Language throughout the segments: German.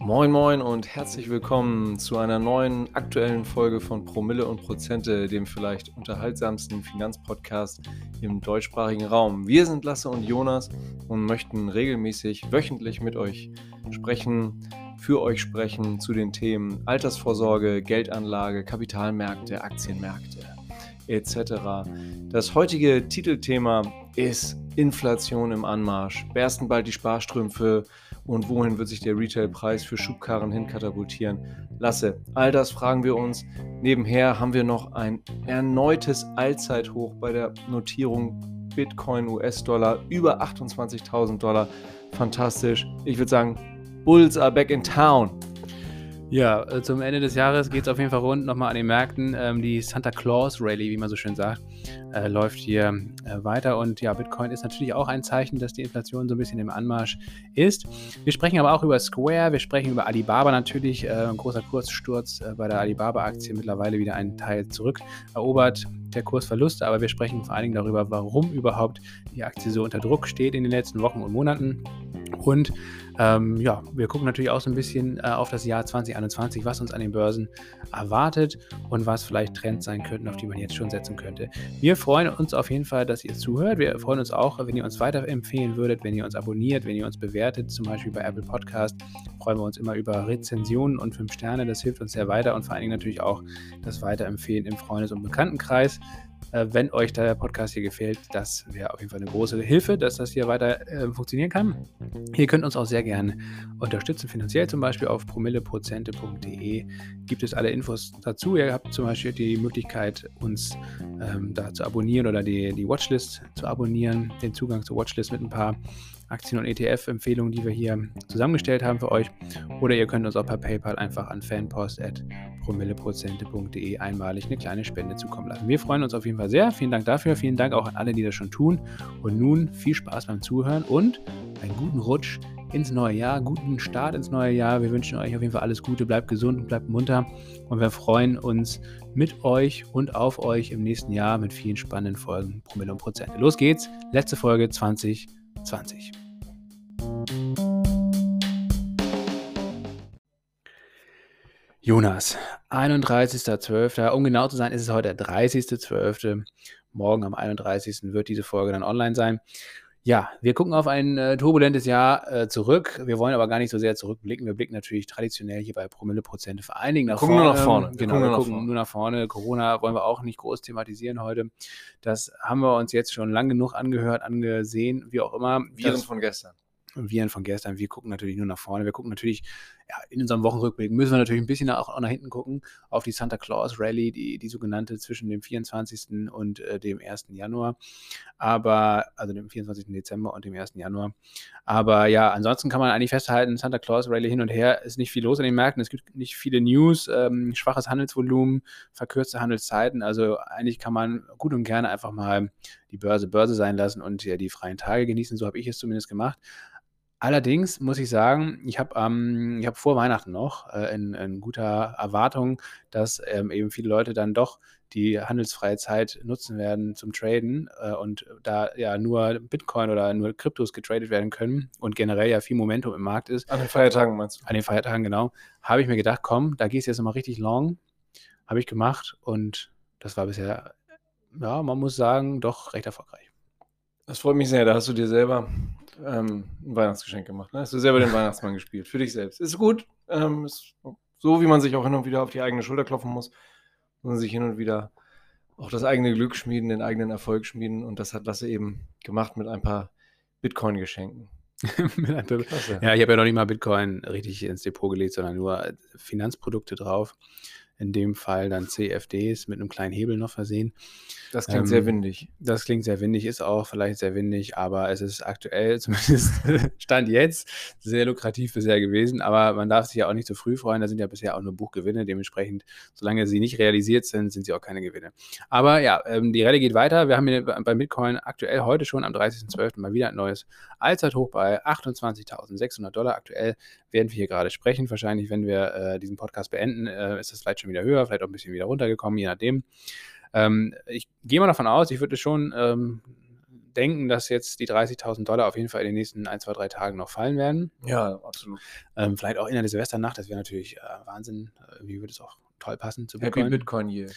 Moin Moin und herzlich willkommen zu einer neuen aktuellen Folge von Promille und Prozente, dem vielleicht unterhaltsamsten Finanzpodcast im deutschsprachigen Raum. Wir sind Lasse und Jonas und möchten regelmäßig wöchentlich mit euch sprechen, für euch sprechen zu den Themen Altersvorsorge, Geldanlage, Kapitalmärkte, Aktienmärkte etc. Das heutige Titelthema ist Inflation im Anmarsch. Bersten bald die Sparstrümpfe und wohin wird sich der Retailpreis für Schubkarren hin katapultieren? Lasse, all das fragen wir uns. Nebenher haben wir noch ein erneutes Allzeithoch bei der Notierung Bitcoin US-Dollar über 28.000 Dollar. Fantastisch. Ich würde sagen, Bulls are back in town. Ja, äh, zum Ende des Jahres geht es auf jeden Fall rund nochmal an den Märkten. Ähm, die Santa Claus Rally, wie man so schön sagt, äh, läuft hier äh, weiter. Und ja, Bitcoin ist natürlich auch ein Zeichen, dass die Inflation so ein bisschen im Anmarsch ist. Wir sprechen aber auch über Square, wir sprechen über Alibaba natürlich. Äh, ein großer Kurssturz äh, bei der Alibaba-Aktie, mittlerweile wieder einen Teil zurückerobert. Der Kursverluste, aber wir sprechen vor allen Dingen darüber, warum überhaupt die Aktie so unter Druck steht in den letzten Wochen und Monaten. Und ähm, ja, wir gucken natürlich auch so ein bisschen äh, auf das Jahr 2021, was uns an den Börsen erwartet und was vielleicht Trends sein könnten, auf die man jetzt schon setzen könnte. Wir freuen uns auf jeden Fall, dass ihr zuhört. Wir freuen uns auch, wenn ihr uns weiterempfehlen würdet, wenn ihr uns abonniert, wenn ihr uns bewertet, zum Beispiel bei Apple Podcast. Freuen wir uns immer über Rezensionen und 5 Sterne. Das hilft uns sehr weiter und vor allen Dingen natürlich auch das Weiterempfehlen im Freundes- und Bekanntenkreis. Äh, wenn euch der Podcast hier gefällt, das wäre auf jeden Fall eine große Hilfe, dass das hier weiter äh, funktionieren kann. Ihr könnt uns auch sehr gerne unterstützen, finanziell zum Beispiel auf promilleprozente.de gibt es alle Infos dazu. Ihr habt zum Beispiel die Möglichkeit, uns ähm, da zu abonnieren oder die, die Watchlist zu abonnieren, den Zugang zur Watchlist mit ein paar Aktien- und ETF-Empfehlungen, die wir hier zusammengestellt haben für euch. Oder ihr könnt uns auch per PayPal einfach an fanpost.promilleprozente.de einmalig eine kleine Spende zukommen lassen. Wir freuen uns auf jeden Fall sehr. Vielen Dank dafür. Vielen Dank auch an alle, die das schon tun. Und nun viel Spaß beim Zuhören und einen guten Rutsch ins neue Jahr, guten Start ins neue Jahr. Wir wünschen euch auf jeden Fall alles Gute, bleibt gesund und bleibt munter und wir freuen uns mit euch und auf euch im nächsten Jahr mit vielen spannenden Folgen Promille und Prozente. Los geht's, letzte Folge 20. 20. Jonas, 31.12. Um genau zu sein, ist es heute der 30.12. Morgen am 31. wird diese Folge dann online sein. Ja, wir gucken auf ein äh, turbulentes Jahr äh, zurück. Wir wollen aber gar nicht so sehr zurückblicken. Wir blicken natürlich traditionell hier bei Promille-Prozente vor allen Dingen nach gucken vorne. Nur nach vorne. Wir genau, gucken, wir gucken nach nur nach vorne. Corona wollen wir auch nicht groß thematisieren heute. Das haben wir uns jetzt schon lang genug angehört, angesehen, wie auch immer. Viren von gestern. Viren von gestern. Wir gucken natürlich nur nach vorne. Wir gucken natürlich ja, in unserem Wochenrückblick müssen wir natürlich ein bisschen auch, nach hinten gucken auf die Santa Claus Rally, die, die sogenannte zwischen dem 24. und äh, dem 1. Januar. Aber, also dem 24. Dezember und dem 1. Januar. Aber ja, ansonsten kann man eigentlich festhalten, Santa Claus Rally hin und her ist nicht viel los an den Märkten. Es gibt nicht viele News, ähm, schwaches Handelsvolumen, verkürzte Handelszeiten. Also eigentlich kann man gut und gerne einfach mal die Börse Börse sein lassen und ja, die freien Tage genießen. So habe ich es zumindest gemacht. Allerdings muss ich sagen, ich habe ähm, ich vor Weihnachten noch äh, in, in, guter Erwartung, dass ähm, eben viele Leute dann doch die handelsfreie Zeit nutzen werden zum Traden äh, und da ja nur Bitcoin oder nur Kryptos getradet werden können und generell ja viel Momentum im Markt ist. An den Feiertagen meinst du? An den Feiertagen, genau. Habe ich mir gedacht, komm, da gehst du jetzt nochmal richtig long. Habe ich gemacht und das war bisher, ja, man muss sagen, doch recht erfolgreich. Das freut mich sehr. Da hast du dir selber ähm, ein Weihnachtsgeschenk gemacht. Ne? Hast du selber den Weihnachtsmann gespielt, für dich selbst. Ist gut. Ähm, ist so, wie man sich auch hin und wieder auf die eigene Schulter klopfen muss, muss man sich hin und wieder auch das eigene Glück schmieden, den eigenen Erfolg schmieden. Und das hat Lasse eben gemacht mit ein paar Bitcoin-Geschenken. ja, ich habe ja noch nicht mal Bitcoin richtig ins Depot gelegt, sondern nur Finanzprodukte drauf in dem Fall dann CFDs mit einem kleinen Hebel noch versehen. Das klingt ähm, sehr windig. Das klingt sehr windig, ist auch vielleicht sehr windig, aber es ist aktuell, zumindest Stand jetzt, sehr lukrativ bisher gewesen. Aber man darf sich ja auch nicht zu früh freuen. Da sind ja bisher auch nur Buchgewinne. Dementsprechend, solange sie nicht realisiert sind, sind sie auch keine Gewinne. Aber ja, ähm, die Rallye geht weiter. Wir haben hier bei Bitcoin aktuell heute schon am 30.12. mal wieder ein neues Allzeithoch bei 28.600 Dollar. Aktuell werden wir hier gerade sprechen. Wahrscheinlich, wenn wir äh, diesen Podcast beenden, äh, ist das vielleicht schon wieder höher, vielleicht auch ein bisschen wieder runtergekommen, je nachdem. Ähm, ich gehe mal davon aus, ich würde schon ähm, denken, dass jetzt die 30.000 Dollar auf jeden Fall in den nächsten ein, zwei, drei Tagen noch fallen werden. Ja, absolut. Ähm, vielleicht auch in der Silvesternacht, das wäre natürlich äh, Wahnsinn. Wie würde es auch toll passen zu Bitcoin. Happy Bitcoin Year.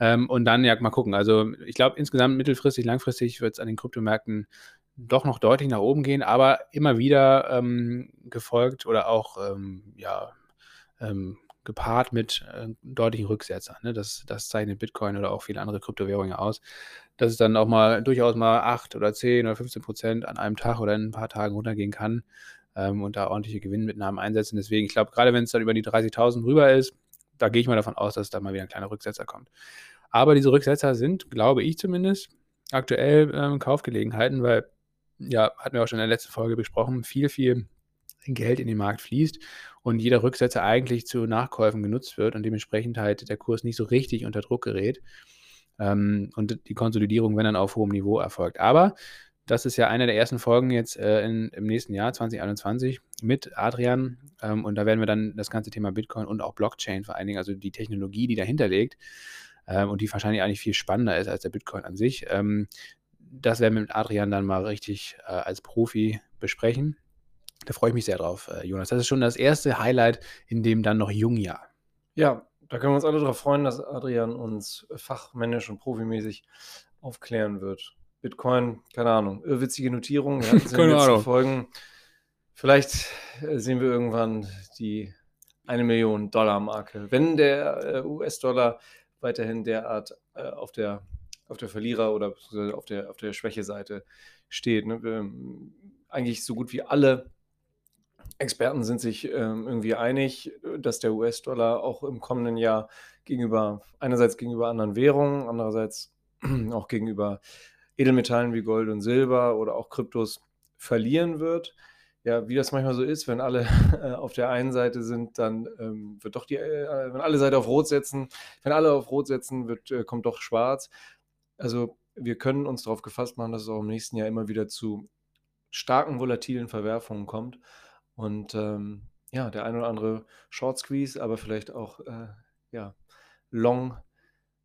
Ähm, und dann, ja, mal gucken. Also ich glaube, insgesamt mittelfristig, langfristig wird es an den Kryptomärkten doch noch deutlich nach oben gehen, aber immer wieder ähm, gefolgt oder auch ähm, ja, ähm, gepaart mit äh, deutlichen Rücksetzern. Ne? Das, das zeichnet Bitcoin oder auch viele andere Kryptowährungen aus, dass es dann auch mal durchaus mal 8 oder 10 oder 15 Prozent an einem Tag oder in ein paar Tagen runtergehen kann ähm, und da ordentliche Gewinnmitnahmen einsetzen. Deswegen, ich glaube, gerade wenn es dann über die 30.000 rüber ist, da gehe ich mal davon aus, dass da mal wieder ein kleiner Rücksetzer kommt. Aber diese Rücksetzer sind, glaube ich zumindest, aktuell ähm, Kaufgelegenheiten, weil, ja, hatten wir auch schon in der letzten Folge besprochen, viel, viel Geld in den Markt fließt und jeder Rücksetzer eigentlich zu Nachkäufen genutzt wird und dementsprechend halt der Kurs nicht so richtig unter Druck gerät ähm, und die Konsolidierung, wenn dann auf hohem Niveau erfolgt. Aber das ist ja eine der ersten Folgen jetzt äh, in, im nächsten Jahr 2021 mit Adrian ähm, und da werden wir dann das ganze Thema Bitcoin und auch Blockchain vor allen Dingen, also die Technologie, die dahinter liegt ähm, und die wahrscheinlich eigentlich viel spannender ist als der Bitcoin an sich. Ähm, das werden wir mit Adrian dann mal richtig äh, als Profi besprechen. Da freue ich mich sehr drauf, äh, Jonas. Das ist schon das erste Highlight in dem dann noch Jungjahr. Ja, da können wir uns alle darauf freuen, dass Adrian uns fachmännisch und profimäßig aufklären wird. Bitcoin, keine Ahnung, irrwitzige Notierung. Wir hatten keine Ahnung. Folgen. Vielleicht äh, sehen wir irgendwann die eine Million Dollar Marke. Wenn der äh, US-Dollar weiterhin derart auf der auf der Verlierer- oder auf der, auf der Schwächeseite steht. Ne? Wir, eigentlich so gut wie alle Experten sind sich ähm, irgendwie einig, dass der US-Dollar auch im kommenden Jahr gegenüber, einerseits gegenüber anderen Währungen, andererseits auch gegenüber Edelmetallen wie Gold und Silber oder auch Kryptos verlieren wird. Ja, wie das manchmal so ist, wenn alle äh, auf der einen Seite sind, dann ähm, wird doch die, äh, wenn alle Seite auf Rot setzen, wenn alle auf Rot setzen, wird, äh, kommt doch schwarz. Also wir können uns darauf gefasst machen, dass es auch im nächsten Jahr immer wieder zu starken volatilen Verwerfungen kommt. Und ähm, ja, der ein oder andere Short Squeeze, aber vielleicht auch äh, ja, Long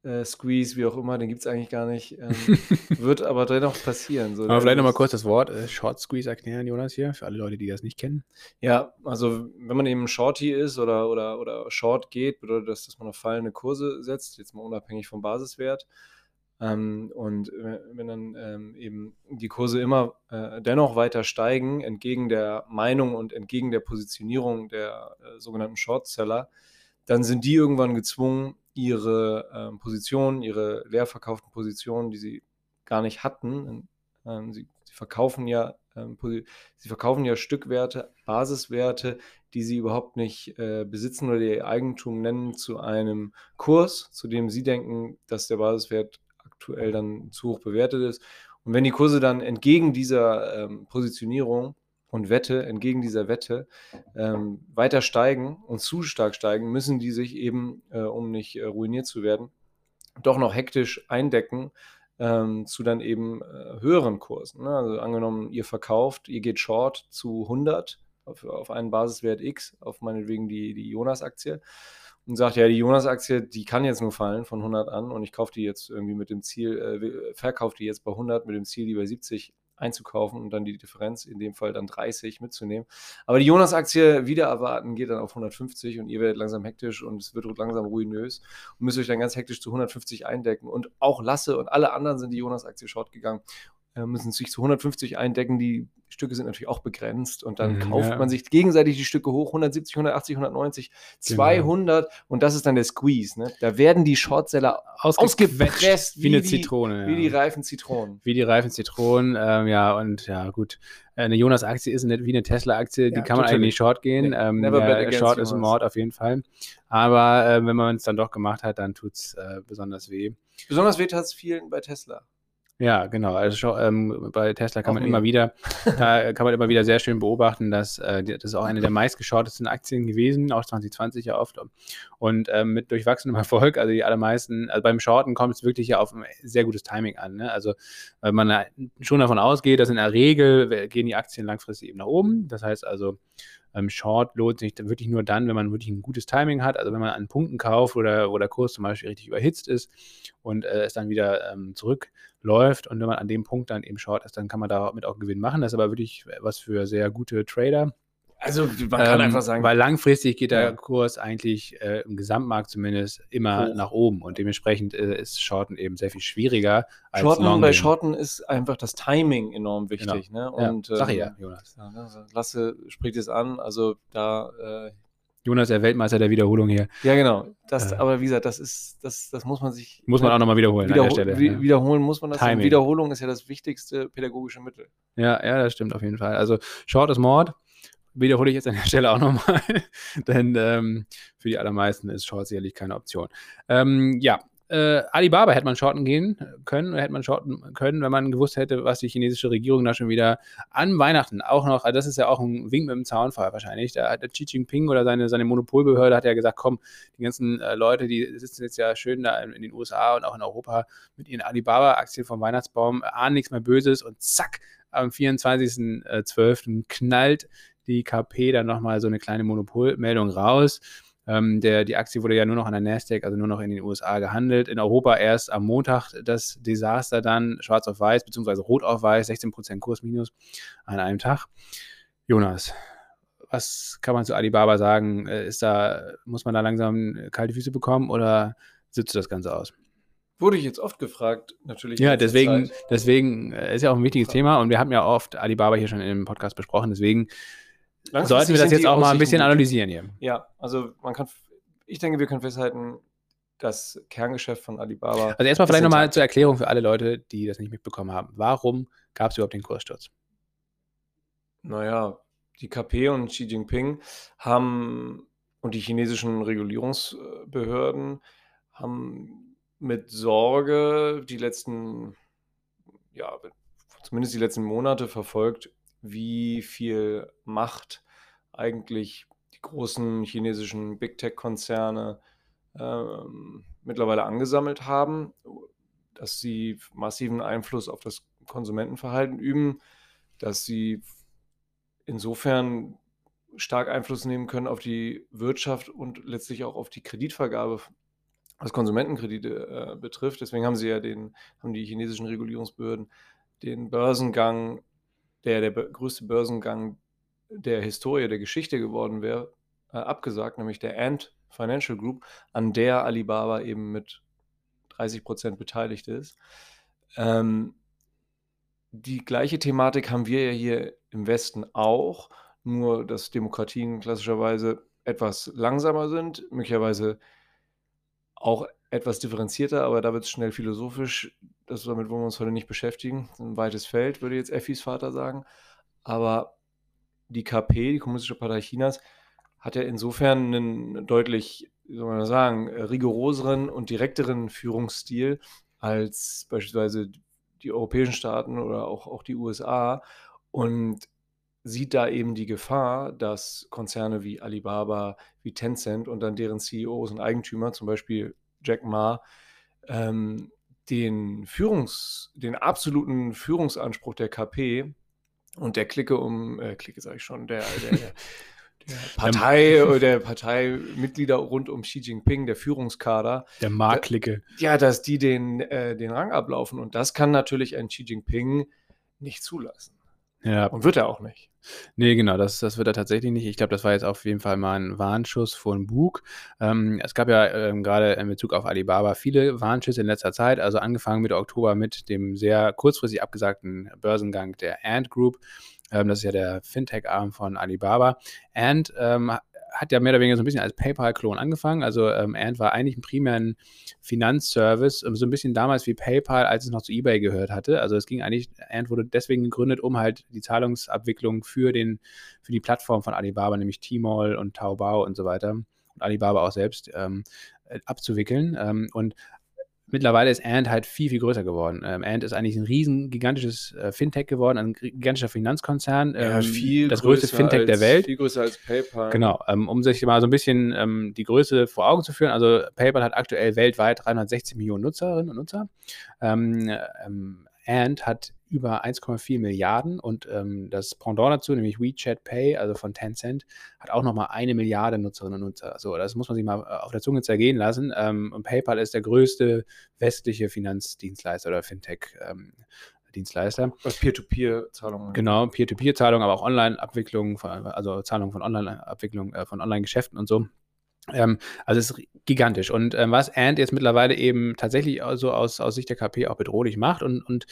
äh, Squeeze, wie auch immer, den gibt es eigentlich gar nicht. Ähm, wird aber dennoch passieren. So, aber vielleicht nochmal kurz das Wort äh, Short Squeeze erklären, Jonas, hier, für alle Leute, die das nicht kennen. Ja, also wenn man eben Shorty ist oder, oder, oder Short geht, bedeutet das, dass man auf fallende Kurse setzt, jetzt mal unabhängig vom Basiswert. Ähm, und wenn dann ähm, eben die Kurse immer äh, dennoch weiter steigen, entgegen der Meinung und entgegen der Positionierung der äh, sogenannten Shortseller, dann sind die irgendwann gezwungen, ihre ähm, Positionen, ihre leer verkauften Positionen, die sie gar nicht hatten, ähm, sie, sie, verkaufen ja, ähm, sie verkaufen ja Stückwerte, Basiswerte, die sie überhaupt nicht äh, besitzen oder ihr Eigentum nennen, zu einem Kurs, zu dem sie denken, dass der Basiswert aktuell dann zu hoch bewertet ist. Und wenn die Kurse dann entgegen dieser ähm, Positionierung und Wette, entgegen dieser Wette ähm, weiter steigen und zu stark steigen, müssen die sich eben, äh, um nicht äh, ruiniert zu werden, doch noch hektisch eindecken ähm, zu dann eben äh, höheren Kursen. Ne? Also angenommen, ihr verkauft, ihr geht short zu 100 auf, auf einen Basiswert X, auf meinetwegen die, die Jonas-Aktie und sagt, ja, die Jonas-Aktie, die kann jetzt nur fallen von 100 an und ich kaufe die jetzt irgendwie mit dem Ziel, äh, verkaufe die jetzt bei 100 mit dem Ziel, die bei 70 einzukaufen und dann die Differenz, in dem Fall dann 30 mitzunehmen. Aber die Jonas-Aktie wieder erwarten, geht dann auf 150 und ihr werdet langsam hektisch und es wird langsam ruinös und müsst euch dann ganz hektisch zu 150 eindecken. Und auch Lasse und alle anderen sind die Jonas-Aktie short gegangen, äh, müssen sich zu 150 eindecken. Die Stücke sind natürlich auch begrenzt und dann mhm, kauft ja. man sich gegenseitig die Stücke hoch, 170, 180, 190, 200 genau. und das ist dann der Squeeze. Ne? Da werden die Shortseller ausgepresst wie, wie, eine Zitrone. Ja. Wie die reifen Zitronen. Wie die reifen Zitronen, ähm, ja und ja gut. Eine Jonas-Aktie ist nicht wie eine Tesla-Aktie, die ja, kann man eigentlich nicht short gehen. Nee, ähm, ja, short ist ein Mord auf jeden Fall. Aber äh, wenn man es dann doch gemacht hat, dann tut es äh, besonders weh. Besonders weh tat es vielen bei Tesla. Ja, genau. Also ähm, bei Tesla kann auch man mir. immer wieder, da kann man immer wieder sehr schön beobachten, dass äh, das ist auch eine der meistgeschortesten Aktien gewesen, auch 2020 ja oft. Und ähm, mit durchwachsenem Erfolg, also die allermeisten, also beim Shorten kommt es wirklich ja auf ein sehr gutes Timing an. Ne? Also weil man schon davon ausgeht, dass in der Regel gehen die Aktien langfristig eben nach oben. Das heißt also, ähm, Short lohnt sich wirklich nur dann, wenn man wirklich ein gutes Timing hat. Also wenn man an Punkten kauft oder wo der Kurs zum Beispiel richtig überhitzt ist und äh, es dann wieder ähm, zurück läuft und wenn man an dem Punkt dann eben short ist, dann kann man damit auch Gewinn machen. Das ist aber wirklich was für sehr gute Trader. Also man kann ähm, einfach sagen. Weil langfristig geht der ja. Kurs eigentlich äh, im Gesamtmarkt zumindest immer Hoch. nach oben und dementsprechend äh, ist Shorten eben sehr viel schwieriger als Shorten, Long Bei Shorten ist einfach das Timing enorm wichtig. Genau. Ne? Und, ja, sag ich ja, ähm, Jonas. Ja, ne, Lasse spricht es an, also da... Äh, Jonas, der Weltmeister der Wiederholung hier. Ja, genau. Das, äh, aber wie gesagt, das ist, das, das muss man sich. Muss man auch nochmal wiederholen wiederhol an der Stelle. Ja. Wiederholen muss man das. Wiederholung ist ja das wichtigste pädagogische Mittel. Ja, ja, das stimmt auf jeden Fall. Also Short ist Mord wiederhole ich jetzt an der Stelle auch nochmal, denn ähm, für die allermeisten ist Short sicherlich keine Option. Ähm, ja, äh, Alibaba hätte man shorten gehen können, hätte man shorten können, wenn man gewusst hätte, was die chinesische Regierung da schon wieder an Weihnachten auch noch, also das ist ja auch ein Wink mit dem Zaunfall wahrscheinlich, da hat der Xi Jinping oder seine, seine Monopolbehörde hat ja gesagt, komm, die ganzen äh, Leute, die sitzen jetzt ja schön da in, in, den USA und auch in Europa mit ihren Alibaba-Aktien vom Weihnachtsbaum, ahnen nichts mehr Böses und zack, am 24.12. knallt die KP dann nochmal so eine kleine Monopolmeldung raus. Ähm, der, die Aktie wurde ja nur noch an der Nasdaq, also nur noch in den USA gehandelt. In Europa erst am Montag das Desaster dann, schwarz auf weiß, beziehungsweise rot auf weiß, 16% Kursminus an einem Tag. Jonas, was kann man zu Alibaba sagen? Äh, ist da, muss man da langsam kalte Füße bekommen oder sitzt das Ganze aus? Wurde ich jetzt oft gefragt, natürlich. Ja, deswegen, deswegen äh, ist ja auch ein wichtiges Thema und wir haben ja oft Alibaba hier schon im Podcast besprochen, deswegen sollten wir das jetzt auch mal ein bisschen analysieren hier. Ja, also man kann, ich denke, wir können festhalten, das Kerngeschäft von Alibaba. Also erstmal vielleicht nochmal zur Erklärung für alle Leute, die das nicht mitbekommen haben. Warum gab es überhaupt den Kurssturz? Naja, die KP und Xi Jinping haben und die chinesischen Regulierungsbehörden haben mit Sorge die letzten, ja, zumindest die letzten Monate verfolgt, wie viel Macht eigentlich die großen chinesischen Big Tech-Konzerne ähm, mittlerweile angesammelt haben, dass sie massiven Einfluss auf das Konsumentenverhalten üben, dass sie insofern stark Einfluss nehmen können auf die Wirtschaft und letztlich auch auf die Kreditvergabe, was Konsumentenkredite äh, betrifft. Deswegen haben sie ja den, haben die chinesischen Regulierungsbehörden den Börsengang der der größte Börsengang der Historie, der Geschichte geworden wäre, äh, abgesagt, nämlich der Ant Financial Group, an der Alibaba eben mit 30 Prozent beteiligt ist. Ähm, die gleiche Thematik haben wir ja hier im Westen auch, nur dass Demokratien klassischerweise etwas langsamer sind, möglicherweise auch etwas differenzierter, aber da wird es schnell philosophisch. Das, damit wollen wir uns heute nicht beschäftigen. Ein weites Feld, würde jetzt Effis Vater sagen. Aber die KP, die Kommunistische Partei Chinas, hat ja insofern einen deutlich, wie soll man sagen, rigoroseren und direkteren Führungsstil als beispielsweise die europäischen Staaten oder auch, auch die USA und sieht da eben die Gefahr, dass Konzerne wie Alibaba, wie Tencent und dann deren CEOs und Eigentümer, zum Beispiel Jack Ma, ähm, den Führungs-, den absoluten Führungsanspruch der KP und der Clique um, äh, Clique sage ich schon, der, der, der Partei oder der Parteimitglieder rund um Xi Jinping, der Führungskader. Der Ma-Clique. Ja, dass die den, äh, den Rang ablaufen. Und das kann natürlich ein Xi Jinping nicht zulassen. Ja. Und wird er auch nicht. Nee, genau, das, das wird er tatsächlich nicht. Ich glaube, das war jetzt auf jeden Fall mal ein Warnschuss von Bug. Ähm, es gab ja ähm, gerade in Bezug auf Alibaba viele Warnschüsse in letzter Zeit, also angefangen Mitte Oktober mit dem sehr kurzfristig abgesagten Börsengang der Ant Group. Ähm, das ist ja der Fintech-Arm von Alibaba. Ant ähm, hat ja mehr oder weniger so ein bisschen als PayPal-Klon angefangen. Also ähm, Ant war eigentlich primär ein Finanzservice, ähm, so ein bisschen damals wie PayPal, als es noch zu eBay gehört hatte. Also es ging eigentlich, Ant wurde deswegen gegründet, um halt die Zahlungsabwicklung für, den, für die Plattform von Alibaba, nämlich Tmall und Taobao und so weiter und Alibaba auch selbst ähm, äh, abzuwickeln. Ähm, und mittlerweile ist Ant halt viel, viel größer geworden. Ähm, Ant ist eigentlich ein riesen, gigantisches äh, Fintech geworden, ein gigantischer Finanzkonzern. Ähm, ja, viel das größte Fintech als, der Welt. Viel größer als PayPal. Genau, ähm, um sich mal so ein bisschen ähm, die Größe vor Augen zu führen. Also PayPal hat aktuell weltweit 360 Millionen Nutzerinnen und Nutzer. Ähm, ähm, Ant hat über 1,4 Milliarden und ähm, das Pendant dazu, nämlich WeChat Pay, also von Tencent, hat auch nochmal eine Milliarde Nutzerinnen und Nutzer. So, das muss man sich mal äh, auf der Zunge zergehen lassen. Ähm, und PayPal ist der größte westliche Finanzdienstleister oder Fintech. Ähm, Dienstleister. Was Peer-to-Peer-Zahlungen. Genau, Peer-to-Peer-Zahlungen, aber auch Online-Abwicklung, also Zahlungen von Online-Abwicklung, äh, von Online-Geschäften und so. Ähm, also es ist gigantisch. Und ähm, was Ant jetzt mittlerweile eben tatsächlich also aus, aus Sicht der KP auch bedrohlich macht und, und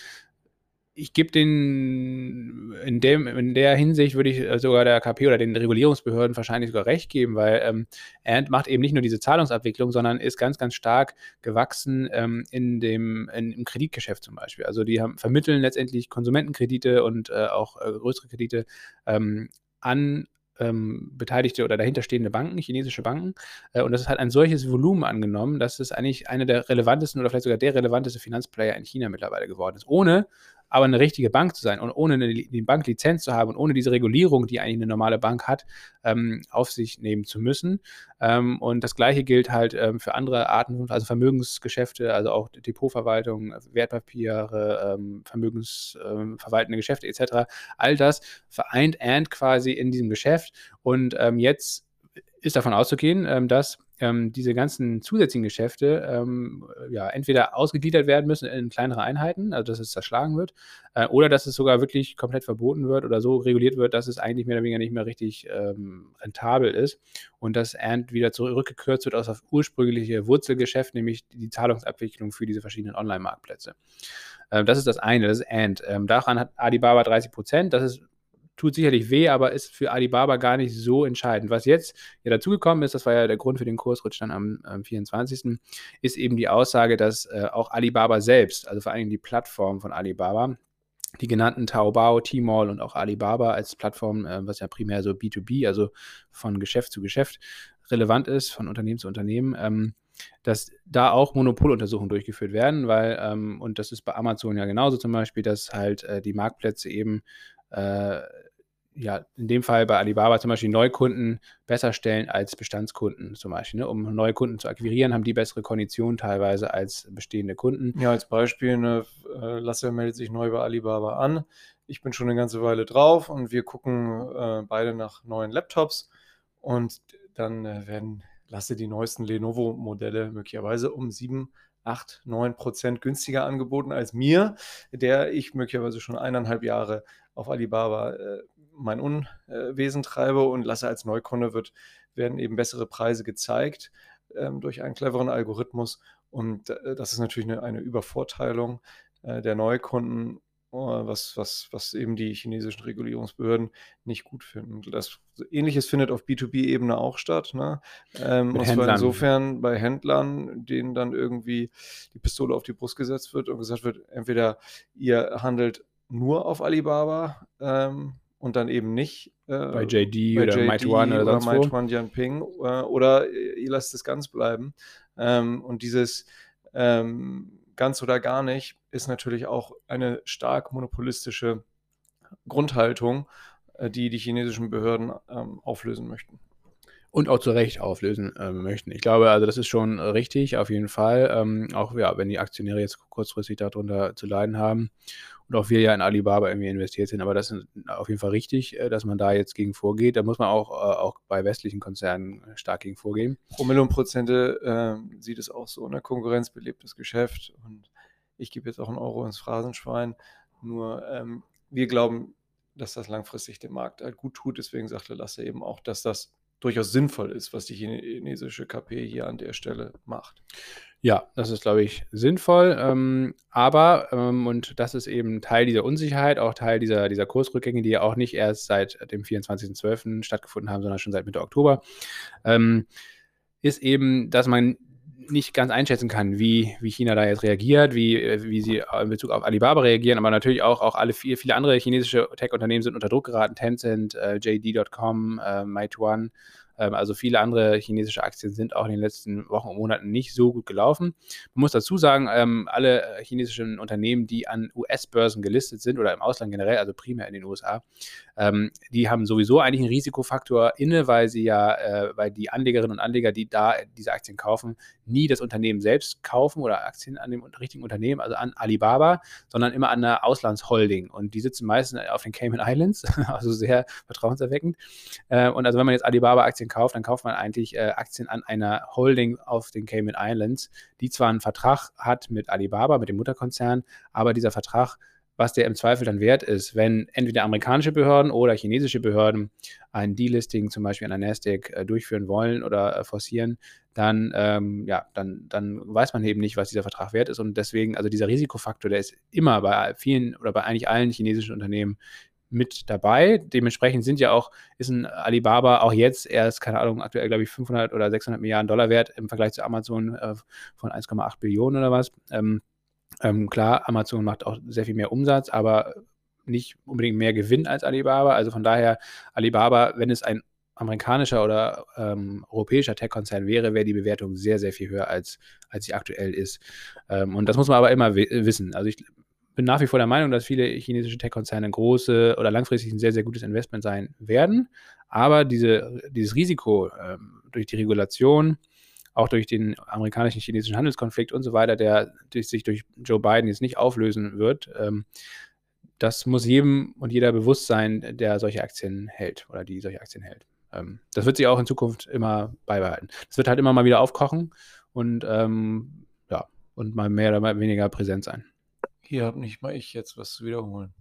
ich gebe den, in, dem, in der Hinsicht würde ich äh, sogar der KP oder den Regulierungsbehörden wahrscheinlich sogar recht geben, weil ähm, Ant macht eben nicht nur diese Zahlungsabwicklung, sondern ist ganz, ganz stark gewachsen ähm, in dem, in, im Kreditgeschäft zum Beispiel. Also die haben, vermitteln letztendlich Konsumentenkredite und äh, auch äh, größere Kredite ähm, an ähm, beteiligte oder dahinterstehende Banken, chinesische Banken. Äh, und das hat ein solches Volumen angenommen, dass es eigentlich eine der relevantesten oder vielleicht sogar der relevanteste Finanzplayer in China mittlerweile geworden ist. Ohne aber eine richtige Bank zu sein und ohne eine, die Banklizenz zu haben und ohne diese Regulierung, die eigentlich eine normale Bank hat, ähm, auf sich nehmen zu müssen. Ähm, und das Gleiche gilt halt ähm, für andere Arten, also Vermögensgeschäfte, also auch Depotverwaltung, Wertpapiere, ähm, vermögensverwaltende Geschäfte etc. All das vereint Ant quasi in diesem Geschäft. Und ähm, jetzt ist davon auszugehen, ähm, dass ähm, diese ganzen zusätzlichen Geschäfte ähm, ja entweder ausgegliedert werden müssen in kleinere Einheiten, also dass es zerschlagen wird, äh, oder dass es sogar wirklich komplett verboten wird oder so reguliert wird, dass es eigentlich mehr oder weniger nicht mehr richtig rentabel ist und dass Ant wieder zurückgekürzt wird aus das ursprüngliche Wurzelgeschäft, nämlich die Zahlungsabwicklung für diese verschiedenen Online-Marktplätze. Das ist das eine, das ist. Ähm, daran hat Alibaba 30 Prozent, das ist tut sicherlich weh, aber ist für Alibaba gar nicht so entscheidend. Was jetzt ja dazugekommen ist, das war ja der Grund für den Kursrutsch dann am, am 24., ist eben die Aussage, dass äh, auch Alibaba selbst, also vor allem die Plattform von Alibaba, die genannten Taobao, Tmall und auch Alibaba als Plattform, äh, was ja primär so B2B, also von Geschäft zu Geschäft relevant ist, von Unternehmen zu Unternehmen, ähm, dass da auch Monopoluntersuchungen durchgeführt werden, weil, ähm, und das ist bei Amazon ja genauso zum Beispiel, dass halt äh, die Marktplätze eben äh, ja, in dem Fall bei Alibaba zum Beispiel Neukunden besser stellen als Bestandskunden zum Beispiel. Ne? Um neue Kunden zu akquirieren, haben die bessere Konditionen teilweise als bestehende Kunden. Ja, als Beispiel, eine äh, Lasse meldet sich neu bei Alibaba an. Ich bin schon eine ganze Weile drauf und wir gucken äh, beide nach neuen Laptops und dann äh, werden Lasse die neuesten Lenovo-Modelle möglicherweise um 7, 8, 9 Prozent günstiger angeboten als mir, der ich möglicherweise schon eineinhalb Jahre auf Alibaba äh, mein Unwesen treibe und lasse als Neukunde wird, werden eben bessere Preise gezeigt ähm, durch einen cleveren Algorithmus. Und äh, das ist natürlich eine, eine Übervorteilung äh, der Neukunden, äh, was, was, was eben die chinesischen Regulierungsbehörden nicht gut finden. Das Ähnliches findet auf B2B-Ebene auch statt. Ne? Ähm, und zwar insofern bei Händlern, denen dann irgendwie die Pistole auf die Brust gesetzt wird und gesagt wird, entweder ihr handelt nur auf Alibaba ähm, und dann eben nicht äh, bei JD bei oder JD Meituan oder, oder Meituan Jianping äh, oder ihr lasst es ganz bleiben. Ähm, und dieses ähm, ganz oder gar nicht ist natürlich auch eine stark monopolistische Grundhaltung, äh, die die chinesischen Behörden ähm, auflösen möchten. Und auch zu Recht auflösen äh, möchten. Ich glaube, also das ist schon richtig, auf jeden Fall. Ähm, auch ja, wenn die Aktionäre jetzt kurzfristig darunter zu leiden haben und auch wir ja in Alibaba irgendwie investiert sind. Aber das ist auf jeden Fall richtig, äh, dass man da jetzt gegen vorgeht. Da muss man auch, äh, auch bei westlichen Konzernen stark gegen vorgehen. Promille und Prozente äh, sieht es auch so. Ne? Konkurrenz belebt das Geschäft. Und ich gebe jetzt auch einen Euro ins Phrasenschwein. Nur ähm, wir glauben, dass das langfristig dem Markt halt gut tut. Deswegen sagte Lasse eben auch, dass das durchaus sinnvoll ist, was die chinesische KP hier an der Stelle macht. Ja, das ist, glaube ich, sinnvoll. Ähm, aber, ähm, und das ist eben Teil dieser Unsicherheit, auch Teil dieser, dieser Kursrückgänge, die ja auch nicht erst seit dem 24.12. stattgefunden haben, sondern schon seit Mitte Oktober, ähm, ist eben, dass man nicht ganz einschätzen kann, wie, wie China da jetzt reagiert, wie, wie sie in Bezug auf Alibaba reagieren, aber natürlich auch, auch alle viele, viele andere chinesische Tech-Unternehmen sind unter Druck geraten, Tencent, äh, JD.com, äh, Meituan, ähm, also viele andere chinesische Aktien sind auch in den letzten Wochen und Monaten nicht so gut gelaufen. Man muss dazu sagen, ähm, alle chinesischen Unternehmen, die an US-Börsen gelistet sind oder im Ausland generell, also primär in den USA, ähm, die haben sowieso eigentlich einen Risikofaktor inne, weil sie ja, äh, weil die Anlegerinnen und Anleger, die da diese Aktien kaufen, nie das Unternehmen selbst kaufen oder Aktien an dem richtigen Unternehmen, also an Alibaba, sondern immer an einer Auslandsholding. Und die sitzen meistens auf den Cayman Islands, also sehr vertrauenserweckend. Äh, und also wenn man jetzt Alibaba-Aktien kauft, dann kauft man eigentlich äh, Aktien an einer Holding auf den Cayman Islands, die zwar einen Vertrag hat mit Alibaba, mit dem Mutterkonzern, aber dieser Vertrag was der im Zweifel dann wert ist, wenn entweder amerikanische Behörden oder chinesische Behörden ein Delisting zum Beispiel an der Nasdaq äh, durchführen wollen oder äh, forcieren, dann, ähm, ja, dann, dann weiß man eben nicht, was dieser Vertrag wert ist. Und deswegen, also dieser Risikofaktor, der ist immer bei vielen oder bei eigentlich allen chinesischen Unternehmen mit dabei. Dementsprechend sind ja auch, ist ein Alibaba auch jetzt erst, keine Ahnung, aktuell glaube ich 500 oder 600 Milliarden Dollar wert im Vergleich zu Amazon äh, von 1,8 Billionen oder was. Ähm, ähm, klar, Amazon macht auch sehr viel mehr Umsatz, aber nicht unbedingt mehr Gewinn als Alibaba. Also von daher, Alibaba, wenn es ein amerikanischer oder ähm, europäischer Tech-Konzern wäre, wäre die Bewertung sehr, sehr viel höher, als, als sie aktuell ist. Ähm, und das muss man aber immer wissen. Also ich bin nach wie vor der Meinung, dass viele chinesische Tech-Konzerne große oder langfristig ein sehr, sehr gutes Investment sein werden. Aber diese, dieses Risiko ähm, durch die Regulation, auch durch den amerikanischen chinesischen Handelskonflikt und so weiter, der sich durch Joe Biden jetzt nicht auflösen wird, ähm, das muss jedem und jeder bewusst sein, der solche Aktien hält oder die solche Aktien hält. Ähm, das wird sich auch in Zukunft immer beibehalten. Das wird halt immer mal wieder aufkochen und ähm, ja, und mal mehr oder mal weniger präsent sein. Hier habe nicht mal ich jetzt was zu wiederholen.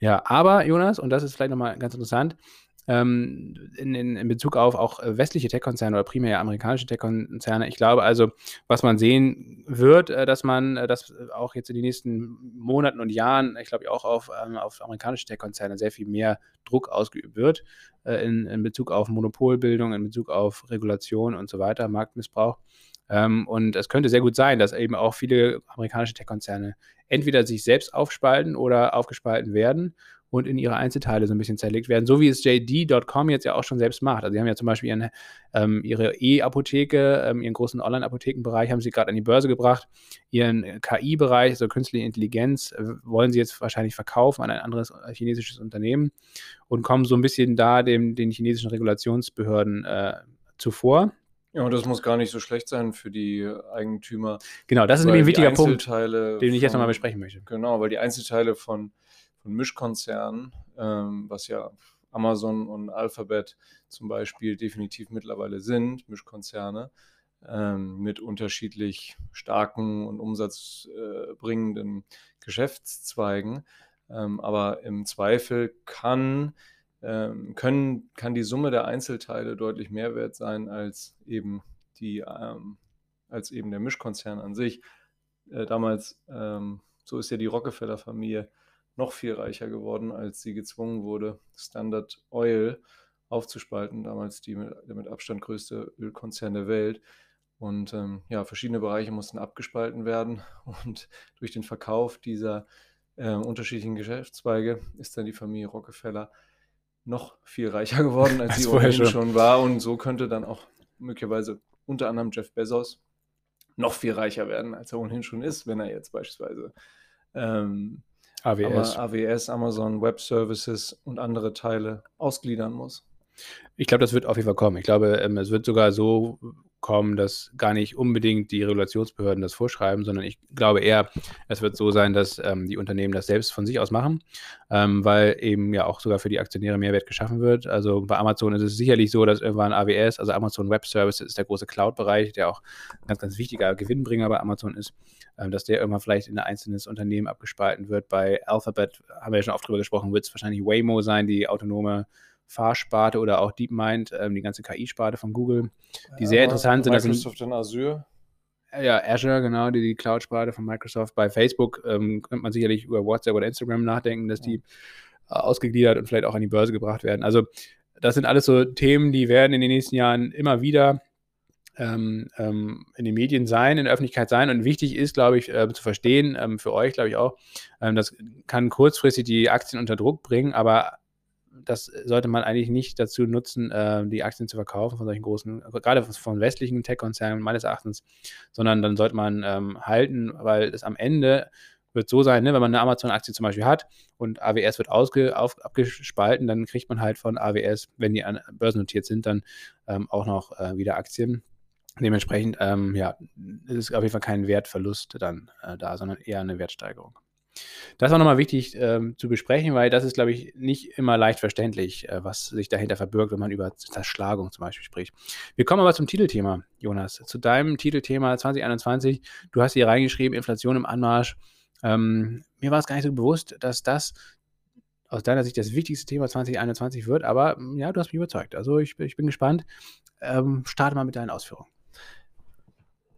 Ja, aber Jonas, und das ist vielleicht nochmal ganz interessant, ähm, in, in, in, Bezug auf auch äh, westliche Tech-Konzerne oder primär amerikanische Tech-Konzerne. Ich glaube also, was man sehen wird, äh, dass man äh, das auch jetzt in den nächsten Monaten und Jahren, ich glaube auch auf, ähm, auf amerikanische Tech-Konzerne sehr viel mehr Druck ausgeübt wird äh, in, in Bezug auf Monopolbildung, in Bezug auf Regulation und so weiter, Marktmissbrauch. Ähm, und es könnte sehr gut sein, dass eben auch viele amerikanische Tech-Konzerne entweder sich selbst aufspalten oder aufgespalten werden und in ihre Einzelteile so ein bisschen zerlegt werden, so wie es JD.com jetzt ja auch schon selbst macht. Also sie haben ja zum Beispiel ihren, ähm, ihre E-Apotheke, ähm, ihren großen Online-Apothekenbereich haben sie gerade an die Börse gebracht. Ihren KI-Bereich, also künstliche Intelligenz, äh, wollen sie jetzt wahrscheinlich verkaufen an ein anderes äh, chinesisches Unternehmen und kommen so ein bisschen da dem, den chinesischen Regulationsbehörden äh, zuvor. Ja, und das muss gar nicht so schlecht sein für die Eigentümer. Genau, das ist nämlich ein wichtiger Punkt, den ich jetzt nochmal besprechen möchte. Genau, weil die Einzelteile von von Mischkonzernen, ähm, was ja Amazon und Alphabet zum Beispiel definitiv mittlerweile sind, Mischkonzerne, ähm, mit unterschiedlich starken und umsatzbringenden äh, Geschäftszweigen. Ähm, aber im Zweifel kann, ähm, können, kann die Summe der Einzelteile deutlich mehr wert sein als eben die, ähm, als eben der Mischkonzern an sich. Äh, damals, ähm, so ist ja die Rockefeller-Familie noch viel reicher geworden, als sie gezwungen wurde, Standard Oil aufzuspalten, damals die mit, der mit Abstand größte Ölkonzern der Welt. Und ähm, ja, verschiedene Bereiche mussten abgespalten werden. Und durch den Verkauf dieser äh, unterschiedlichen Geschäftszweige ist dann die Familie Rockefeller noch viel reicher geworden, als sie ohnehin schon. schon war. Und so könnte dann auch möglicherweise unter anderem Jeff Bezos noch viel reicher werden, als er ohnehin schon ist, wenn er jetzt beispielsweise ähm, AWS. AWS, Amazon Web Services und andere Teile ausgliedern muss. Ich glaube, das wird auf jeden Fall kommen. Ich glaube, ähm, es wird sogar so kommen, dass gar nicht unbedingt die Regulationsbehörden das vorschreiben, sondern ich glaube eher, es wird so sein, dass ähm, die Unternehmen das selbst von sich aus machen, ähm, weil eben ja auch sogar für die Aktionäre Mehrwert geschaffen wird. Also bei Amazon ist es sicherlich so, dass irgendwann AWS, also Amazon Web Services, ist der große Cloud-Bereich, der auch ein ganz, ganz wichtiger Gewinnbringer bei Amazon ist, ähm, dass der irgendwann vielleicht in ein einzelnes Unternehmen abgespalten wird. Bei Alphabet haben wir ja schon oft drüber gesprochen, wird es wahrscheinlich Waymo sein, die autonome Fahrsparte oder auch DeepMind, ähm, die ganze KI-Sparte von Google, die ja, sehr interessant sind. Microsoft in Azure. Ja, Azure, genau, die, die Cloud-Sparte von Microsoft. Bei Facebook ähm, könnte man sicherlich über WhatsApp oder Instagram nachdenken, dass die äh, ausgegliedert und vielleicht auch an die Börse gebracht werden. Also das sind alles so Themen, die werden in den nächsten Jahren immer wieder ähm, ähm, in den Medien sein, in der Öffentlichkeit sein. Und wichtig ist, glaube ich, äh, zu verstehen, ähm, für euch, glaube ich auch, ähm, das kann kurzfristig die Aktien unter Druck bringen, aber das sollte man eigentlich nicht dazu nutzen, äh, die Aktien zu verkaufen von solchen großen, gerade von westlichen Tech-Konzernen meines Erachtens, sondern dann sollte man ähm, halten, weil es am Ende wird so sein, ne, wenn man eine Amazon-Aktie zum Beispiel hat und AWS wird ausge, auf, abgespalten, dann kriegt man halt von AWS, wenn die an, börsennotiert sind, dann ähm, auch noch äh, wieder Aktien. Dementsprechend, ähm, ja, ist auf jeden Fall kein Wertverlust dann äh, da, sondern eher eine Wertsteigerung. Das ist auch nochmal wichtig ähm, zu besprechen, weil das ist, glaube ich, nicht immer leicht verständlich, äh, was sich dahinter verbirgt, wenn man über Zerschlagung zum Beispiel spricht. Wir kommen aber zum Titelthema, Jonas. Zu deinem Titelthema 2021. Du hast hier reingeschrieben, Inflation im Anmarsch. Ähm, mir war es gar nicht so bewusst, dass das aus deiner Sicht das wichtigste Thema 2021 wird, aber ja, du hast mich überzeugt. Also ich, ich bin gespannt. Ähm, starte mal mit deinen Ausführungen.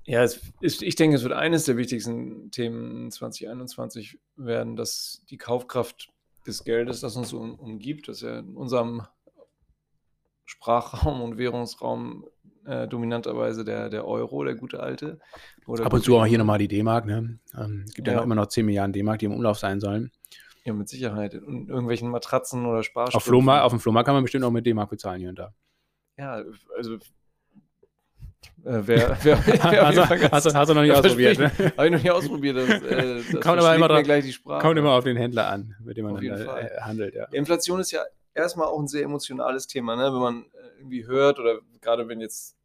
Ja, ist, ich denke, es wird eines der wichtigsten Themen 2021 werden, dass die Kaufkraft des Geldes, das uns um, umgibt, das ja in unserem Sprachraum und Währungsraum äh, dominanterweise der, der Euro, der gute alte. Ab und zu auch hier nochmal die D-Mark. Ne? Ähm, es gibt ja, ja immer noch 10 Milliarden D-Mark, die im Umlauf sein sollen. Ja, mit Sicherheit. Und irgendwelchen Matratzen oder Sparstücken. Auf, auf dem Flohmarkt kann man bestimmt auch mit D-Mark bezahlen hier und da. Ja, also äh, wer, wer, wer hast, du, hast, hast, du noch nicht ausprobiert? Ne? Habe ich noch nicht ausprobiert. Das, äh, das kommt aber immer drauf, gleich die Sprache. Kommt immer auf den Händler an, mit dem man dann, äh, handelt. Ja. Inflation ist ja erstmal auch ein sehr emotionales Thema, ne? wenn man äh, irgendwie hört oder gerade wenn jetzt